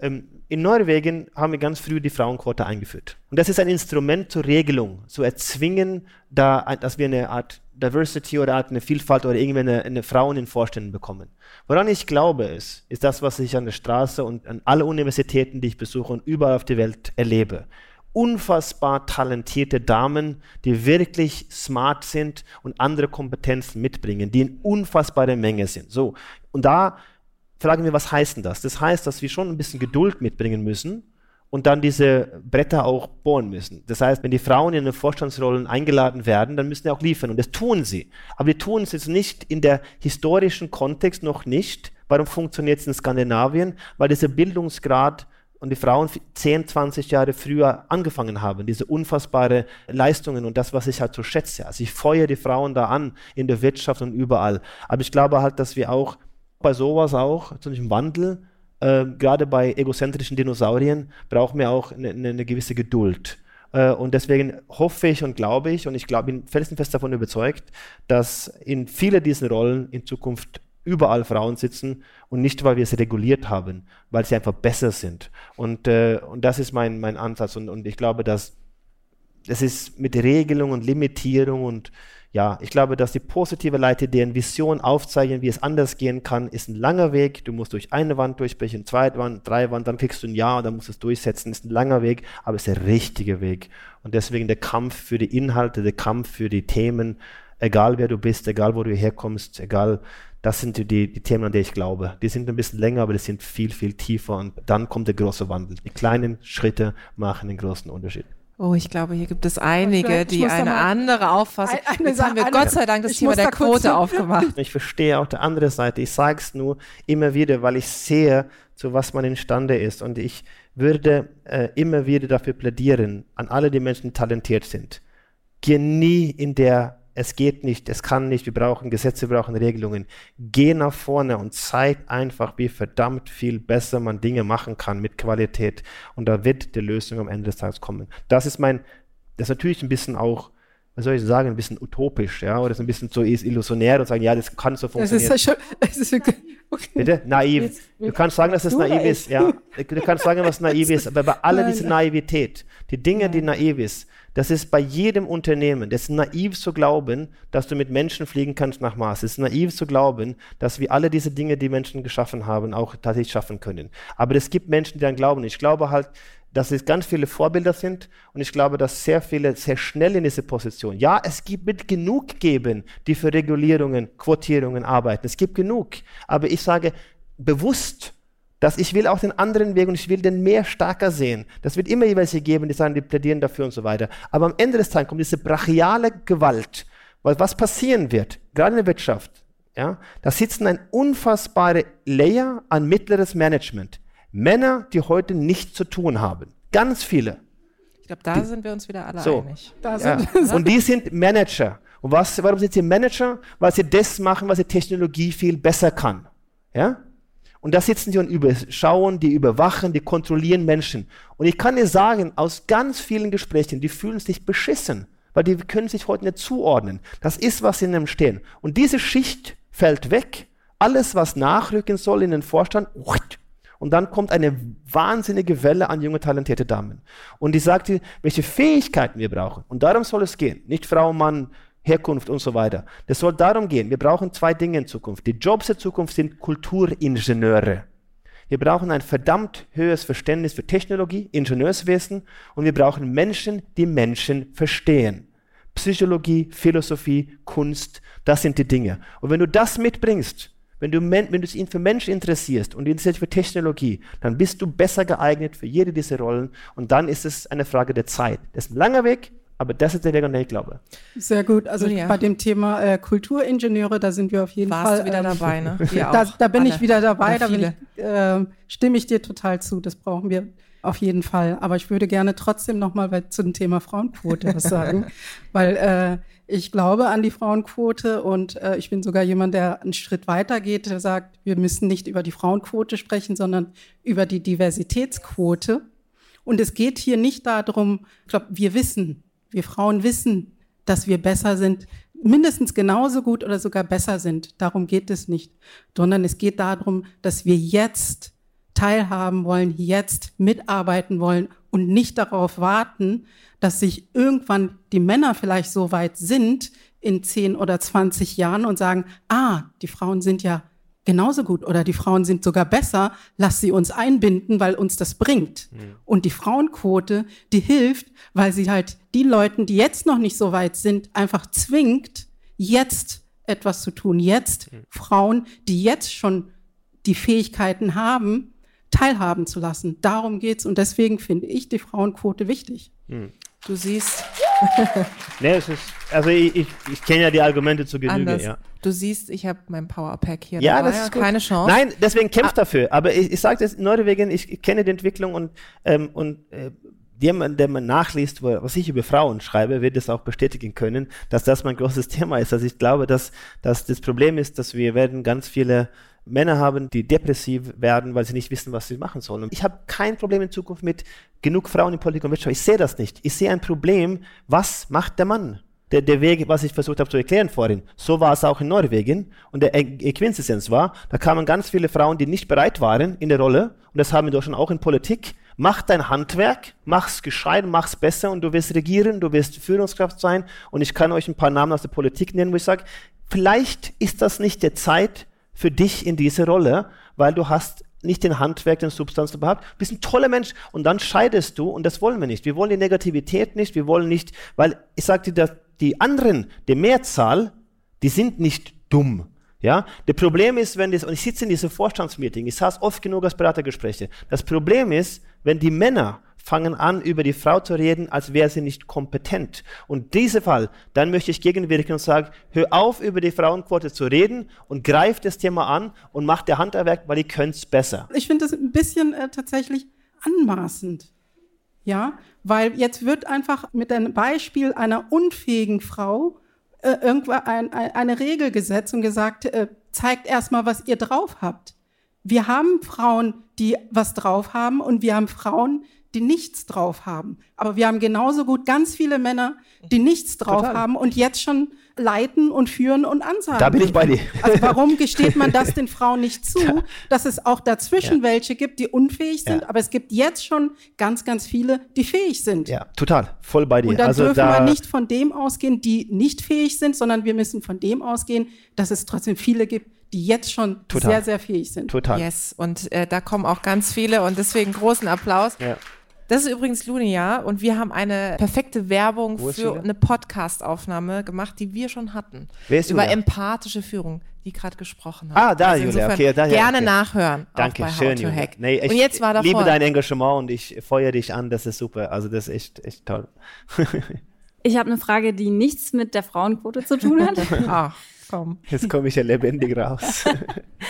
S2: Ähm, in Norwegen haben wir ganz früh die Frauenquote eingeführt. Und das ist ein Instrument zur Regelung, zu erzwingen, da, dass wir eine Art Diversity oder Art eine Vielfalt oder irgendwie eine, eine Frauen in Vorständen bekommen. Woran ich glaube ist, ist das, was ich an der Straße und an alle Universitäten, die ich besuche und überall auf der Welt erlebe. Unfassbar talentierte Damen, die wirklich smart sind und andere Kompetenzen mitbringen, die in unfassbarer Menge sind. So. Und da fragen wir, was heißt denn das? Das heißt, dass wir schon ein bisschen Geduld mitbringen müssen und dann diese Bretter auch bohren müssen. Das heißt, wenn die Frauen in den Vorstandsrollen eingeladen werden, dann müssen sie auch liefern und das tun sie. Aber die tun es jetzt nicht in der historischen Kontext noch nicht. Warum funktioniert es in Skandinavien? Weil dieser Bildungsgrad und die Frauen 10, 20 Jahre früher angefangen haben, diese unfassbare Leistungen und das, was ich halt so schätze. Also ich feuere die Frauen da an in der Wirtschaft und überall. Aber ich glaube halt, dass wir auch bei sowas auch, zu einem Wandel, äh, gerade bei egozentrischen Dinosauriern, brauchen wir auch eine, eine gewisse Geduld. Äh, und deswegen hoffe ich und glaube ich, und ich glaube, bin felsenfest davon überzeugt, dass in vielen diesen Rollen in Zukunft überall Frauen sitzen und nicht, weil wir es reguliert haben, weil sie einfach besser sind. Und, äh, und das ist mein, mein Ansatz. Und, und ich glaube, dass es ist mit Regelung und Limitierung und ja, ich glaube, dass die positive Leiter deren Vision aufzeigen, wie es anders gehen kann, ist ein langer Weg. Du musst durch eine Wand durchbrechen, zweite Wand, drei Wand, dann kriegst du ein Ja und dann musst du es durchsetzen. Ist ein langer Weg, aber es ist der richtige Weg. Und deswegen der Kampf für die Inhalte, der Kampf für die Themen, egal wer du bist, egal wo du herkommst, egal, das sind die, die Themen, an die ich glaube. Die sind ein bisschen länger, aber die sind viel, viel tiefer und dann kommt der große Wandel. Die kleinen Schritte machen den großen Unterschied.
S4: Oh, ich glaube, hier gibt es einige, die eine andere Auffassung. Ein, Jetzt haben wir eine, Gott sei Dank das Thema der Quote aufgemacht.
S2: Ich verstehe auch die andere Seite. Ich sage es nur immer wieder, weil ich sehe, zu was man imstande ist. Und ich würde äh, immer wieder dafür plädieren, an alle die Menschen, die talentiert sind. Geh nie in der es geht nicht, es kann nicht, wir brauchen Gesetze, wir brauchen Regelungen. Geh nach vorne und zeig einfach, wie verdammt viel besser man Dinge machen kann mit Qualität. Und da wird die Lösung am Ende des Tages kommen. Das ist mein, das ist natürlich ein bisschen auch, was soll ich sagen, ein bisschen utopisch, ja, oder so ein bisschen so illusionär und sagen, ja, das kann so funktionieren. Das ist, *laughs* das ist okay. Bitte? Naiv. Du kannst sagen, dass es naiv ist, ja. Du kannst sagen, was naiv *laughs* ist, aber bei aller dieser Naivität, die Dinge, die naiv ist, das ist bei jedem Unternehmen. Das ist naiv zu glauben, dass du mit Menschen fliegen kannst nach Mars. Es ist naiv zu glauben, dass wir alle diese Dinge, die Menschen geschaffen haben, auch tatsächlich schaffen können. Aber es gibt Menschen, die dann glauben. Ich glaube halt, dass es ganz viele Vorbilder sind und ich glaube, dass sehr viele sehr schnell in diese Position. Ja, es gibt mit genug geben, die für Regulierungen, Quotierungen arbeiten. Es gibt genug. Aber ich sage bewusst, dass ich will auch den anderen Weg und ich will den mehr stärker sehen. Das wird immer welche geben, die sagen, die plädieren dafür und so weiter. Aber am Ende des Tages kommt diese brachiale Gewalt. Weil was passieren wird, gerade in der Wirtschaft, ja, da sitzen ein unfassbare Layer an mittleres Management. Männer, die heute nichts zu tun haben. Ganz viele.
S4: Ich glaube, da die, sind wir uns wieder alle
S2: so,
S4: einig.
S2: Ja. Und die sind Manager. Und was, warum sind sie Manager? Weil sie das machen, was die Technologie viel besser kann. Ja? Und da sitzen die und überschauen, die überwachen, die kontrollieren Menschen. Und ich kann dir sagen, aus ganz vielen Gesprächen, die fühlen sich beschissen, weil die können sich heute nicht zuordnen. Das ist, was in einem stehen. Und diese Schicht fällt weg. Alles, was nachrücken soll in den Vorstand, und dann kommt eine wahnsinnige Welle an junge, talentierte Damen. Und die sagt welche Fähigkeiten wir brauchen. Und darum soll es gehen. Nicht Frau, Mann, Herkunft und so weiter. Das soll darum gehen, wir brauchen zwei Dinge in Zukunft. Die Jobs der Zukunft sind Kulturingenieure. Wir brauchen ein verdammt höheres Verständnis für Technologie, Ingenieurswesen und wir brauchen Menschen, die Menschen verstehen. Psychologie, Philosophie, Kunst, das sind die Dinge. Und wenn du das mitbringst, wenn du, wenn du dich für Menschen interessierst und interessierst für Technologie, dann bist du besser geeignet für jede dieser Rollen und dann ist es eine Frage der Zeit. Das ist ein langer Weg, aber das ist der Weg, an den ich glaube.
S5: Sehr gut. Also ja. bei dem Thema äh, Kulturingenieure, da sind wir auf jeden
S4: Warst
S5: Fall.
S4: wieder ähm, dabei, ne? *laughs*
S5: da, da, bin Alle. ich wieder dabei. Da ich, äh, stimme ich dir total zu. Das brauchen wir auf jeden Fall. Aber ich würde gerne trotzdem noch mal bei, zum Thema Frauenquote was *laughs* sagen, weil äh, ich glaube an die Frauenquote und äh, ich bin sogar jemand, der einen Schritt weiter geht, der sagt, wir müssen nicht über die Frauenquote sprechen, sondern über die Diversitätsquote. Und es geht hier nicht darum, ich glaube, wir wissen, wir Frauen wissen, dass wir besser sind, mindestens genauso gut oder sogar besser sind. Darum geht es nicht, sondern es geht darum, dass wir jetzt teilhaben wollen, jetzt mitarbeiten wollen und nicht darauf warten, dass sich irgendwann die Männer vielleicht so weit sind in 10 oder 20 Jahren und sagen, ah, die Frauen sind ja genauso gut oder die Frauen sind sogar besser, lass sie uns einbinden, weil uns das bringt. Mhm. Und die Frauenquote, die hilft, weil sie halt die Leuten, die jetzt noch nicht so weit sind, einfach zwingt, jetzt etwas zu tun. Jetzt mhm. Frauen, die jetzt schon die Fähigkeiten haben, teilhaben zu lassen. Darum geht's und deswegen finde ich die Frauenquote wichtig. Mhm.
S4: Du siehst. *laughs*
S2: nee, es ist, also ich, ich, ich kenne ja die Argumente zu Genüge, ja.
S4: Du siehst, ich habe mein Powerpack hier
S2: ja, dabei, das ist gut. keine Chance. Nein, deswegen kämpft ah. dafür. Aber ich, ich sage das in Norwegen, ich, ich, kenne die Entwicklung und, ähm, und äh, jemand, der man nachliest, was ich über Frauen schreibe, wird es auch bestätigen können, dass das mein großes *laughs* Thema ist. Also ich glaube, dass, dass das Problem ist, dass wir werden ganz viele Männer haben, die depressiv werden, weil sie nicht wissen, was sie machen sollen. Und ich habe kein Problem in Zukunft mit genug Frauen in Politik und Wirtschaft. Ich sehe das nicht. Ich sehe ein Problem, was macht der Mann? Der, der Weg, was ich versucht habe zu erklären vorhin, so war es auch in Norwegen. Und der Quintessenz war, da kamen ganz viele Frauen, die nicht bereit waren in der Rolle. Und das haben wir doch schon auch in Politik. Mach dein Handwerk, mach's gescheit, mach's besser und du wirst regieren, du wirst Führungskraft sein. Und ich kann euch ein paar Namen aus der Politik nennen, wo ich sage, vielleicht ist das nicht der Zeit, für dich in diese Rolle, weil du hast nicht den Handwerk, den Substanz überhaupt. Du bist ein toller Mensch und dann scheidest du und das wollen wir nicht. Wir wollen die Negativität nicht, wir wollen nicht, weil ich sagte dir, die anderen, die Mehrzahl, die sind nicht dumm. Ja, das Problem ist, wenn das, und ich sitze in diesem Vorstandsmeeting, ich saß oft genug als Beratergespräche. Das Problem ist, wenn die Männer fangen an, über die Frau zu reden, als wäre sie nicht kompetent. Und dieser Fall, dann möchte ich gegenwirken und sagen, hör auf, über die Frauenquote zu reden und greif das Thema an und mach der Handwerk, weil ihr es besser.
S5: Ich finde das ein bisschen äh, tatsächlich anmaßend. Ja, weil jetzt wird einfach mit einem Beispiel einer unfähigen Frau äh, irgendwo ein, ein, eine Regel gesetzt und gesagt, äh, zeigt erstmal, was ihr drauf habt. Wir haben Frauen, die was drauf haben und wir haben Frauen, die nichts drauf haben. Aber wir haben genauso gut ganz viele Männer, die nichts drauf Total. haben und jetzt schon leiten und führen und ansagen.
S2: Da bin ich bei dir.
S5: Also warum *laughs* gesteht man das den Frauen nicht zu, dass es auch dazwischen ja. welche gibt, die unfähig sind, ja. aber es gibt jetzt schon ganz, ganz viele, die fähig sind.
S2: Ja, total, voll bei dir.
S5: Und dann also dürfen da wir nicht von dem ausgehen, die nicht fähig sind, sondern wir müssen von dem ausgehen, dass es trotzdem viele gibt, die jetzt schon Total. sehr, sehr fähig sind.
S4: Total. Yes, und äh, da kommen auch ganz viele und deswegen großen Applaus. Ja. Das ist übrigens Lunia und wir haben eine perfekte Werbung für Julia? eine Podcast-Aufnahme gemacht, die wir schon hatten.
S2: Wer ist
S4: Über
S2: Julia?
S4: empathische Führung, die gerade gesprochen hat.
S2: Ah, da, also Julia, okay. Da,
S4: gerne
S2: okay.
S4: nachhören.
S2: Danke, schön, Julia.
S4: Nee, ich und jetzt war
S2: liebe dein Engagement und ich feuere dich an, das ist super. Also das ist echt, echt toll. *laughs*
S3: ich habe eine Frage, die nichts mit der Frauenquote zu tun hat.
S2: Ach, *laughs* komm. Jetzt komme ich ja lebendig raus. *laughs*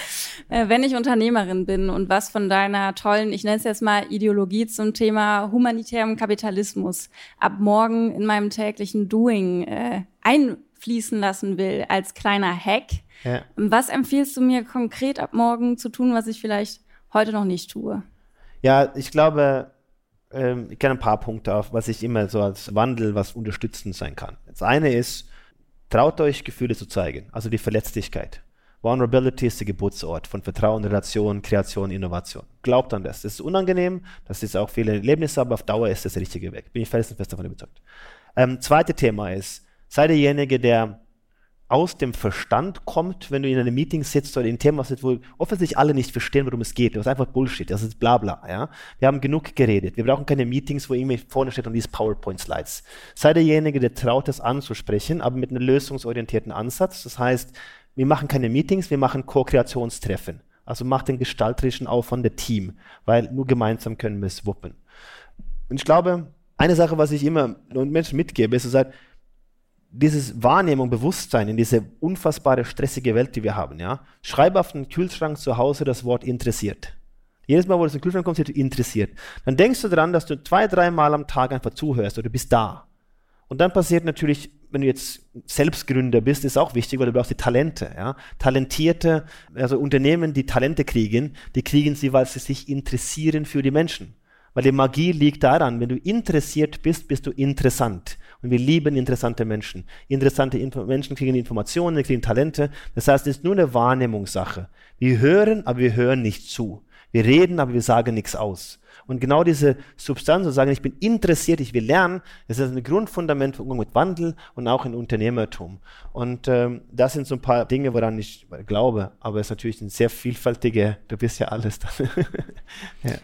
S3: Äh, wenn ich Unternehmerin bin und was von deiner tollen, ich nenne es jetzt mal Ideologie zum Thema humanitärem Kapitalismus ab morgen in meinem täglichen Doing äh, einfließen lassen will als kleiner Hack, ja. was empfiehlst du mir konkret ab morgen zu tun, was ich vielleicht heute noch nicht tue?
S2: Ja, ich glaube, ähm, ich kenne ein paar Punkte auf, was ich immer so als Wandel, was unterstützend sein kann. Das eine ist, traut euch Gefühle zu zeigen, also die Verletzlichkeit. Vulnerability ist der Geburtsort von Vertrauen, Relation, Kreation, Innovation. Glaubt an das. Das ist unangenehm, das ist auch viele Erlebnisse, aber auf Dauer ist das der richtige Weg. Bin ich felsenfest davon überzeugt. Ähm, zweite Thema ist, sei derjenige, der aus dem Verstand kommt, wenn du in einem Meeting sitzt oder in einem Thema sitzt, wo offensichtlich alle nicht verstehen, worum es geht. Das ist einfach Bullshit, das ist Blabla. Ja? Wir haben genug geredet. Wir brauchen keine Meetings, wo irgendwie vorne steht und diese PowerPoint-Slides. Sei derjenige, der traut, das anzusprechen, aber mit einem lösungsorientierten Ansatz. Das heißt, wir machen keine Meetings, wir machen Co-Kreationstreffen. Also macht den gestalterischen Aufwand der Team, weil nur gemeinsam können wir es wuppen. Und ich glaube, eine Sache, was ich immer Menschen mitgebe, ist, dass dieses Wahrnehmung, Bewusstsein in diese unfassbare stressige Welt, die wir haben. Ja? Schreib auf den Kühlschrank zu Hause das Wort interessiert. Jedes Mal, wo du in den Kühlschrank kommst, steht interessiert. Dann denkst du daran, dass du zwei, dreimal am Tag einfach zuhörst oder bist da. Und dann passiert natürlich wenn du jetzt Selbstgründer bist, ist auch wichtig, weil du brauchst die Talente. Ja? Talentierte, also Unternehmen, die Talente kriegen, die kriegen sie, weil sie sich interessieren für die Menschen. Weil die Magie liegt daran, wenn du interessiert bist, bist du interessant. Und wir lieben interessante Menschen. Interessante Info Menschen kriegen Informationen, kriegen Talente. Das heißt, es ist nur eine Wahrnehmungssache. Wir hören, aber wir hören nicht zu. Wir reden, aber wir sagen nichts aus. Und genau diese Substanz zu sagen, ich bin interessiert, ich will lernen, das ist ein Grundfundament für Umgang mit Wandel und auch in Unternehmertum. Und ähm, das sind so ein paar Dinge, woran ich glaube. Aber es ist natürlich ein sehr vielfältige, du bist ja alles dann. *laughs*
S4: ja.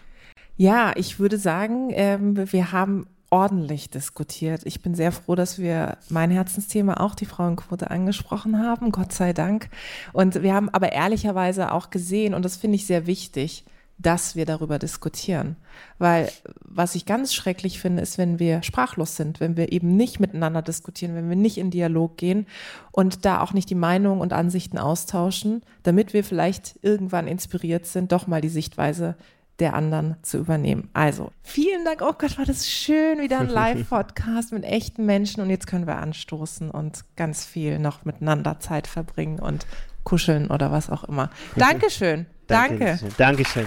S4: ja. ich würde sagen, ähm, wir haben ordentlich diskutiert. Ich bin sehr froh, dass wir mein Herzensthema auch die Frauenquote angesprochen haben, Gott sei Dank. Und wir haben aber ehrlicherweise auch gesehen, und das finde ich sehr wichtig, dass wir darüber diskutieren. Weil was ich ganz schrecklich finde, ist, wenn wir sprachlos sind, wenn wir eben nicht miteinander diskutieren, wenn wir nicht in Dialog gehen und da auch nicht die Meinungen und Ansichten austauschen, damit wir vielleicht irgendwann inspiriert sind, doch mal die Sichtweise der anderen zu übernehmen. Also, vielen Dank. Oh Gott, war das schön, wieder ein *laughs* Live-Podcast mit echten Menschen. Und jetzt können wir anstoßen und ganz viel noch miteinander Zeit verbringen und kuscheln oder was auch immer. *laughs* Dankeschön. Danke.
S2: Dankeschön.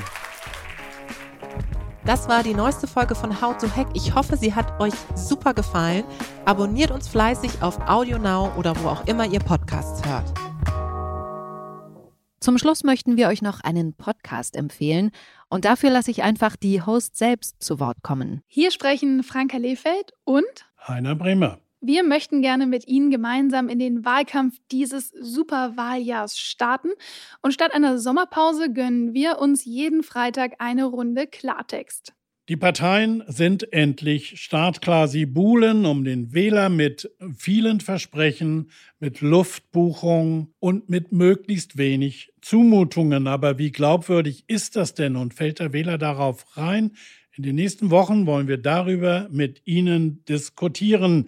S4: Das war die neueste Folge von How to Hack. Ich hoffe, sie hat euch super gefallen. Abonniert uns fleißig auf AudioNow oder wo auch immer ihr Podcasts hört.
S3: Zum Schluss möchten wir euch noch einen Podcast empfehlen und dafür lasse ich einfach die Host selbst zu Wort kommen.
S6: Hier sprechen Franka Lehfeld und
S7: Heiner Bremer.
S6: Wir möchten gerne mit Ihnen gemeinsam in den Wahlkampf dieses Superwahljahrs starten. Und statt einer Sommerpause gönnen wir uns jeden Freitag eine Runde Klartext.
S7: Die Parteien sind endlich startklar. Sie buhlen um den Wähler mit vielen Versprechen, mit Luftbuchungen und mit möglichst wenig Zumutungen. Aber wie glaubwürdig ist das denn und fällt der Wähler darauf rein? In den nächsten Wochen wollen wir darüber mit Ihnen diskutieren,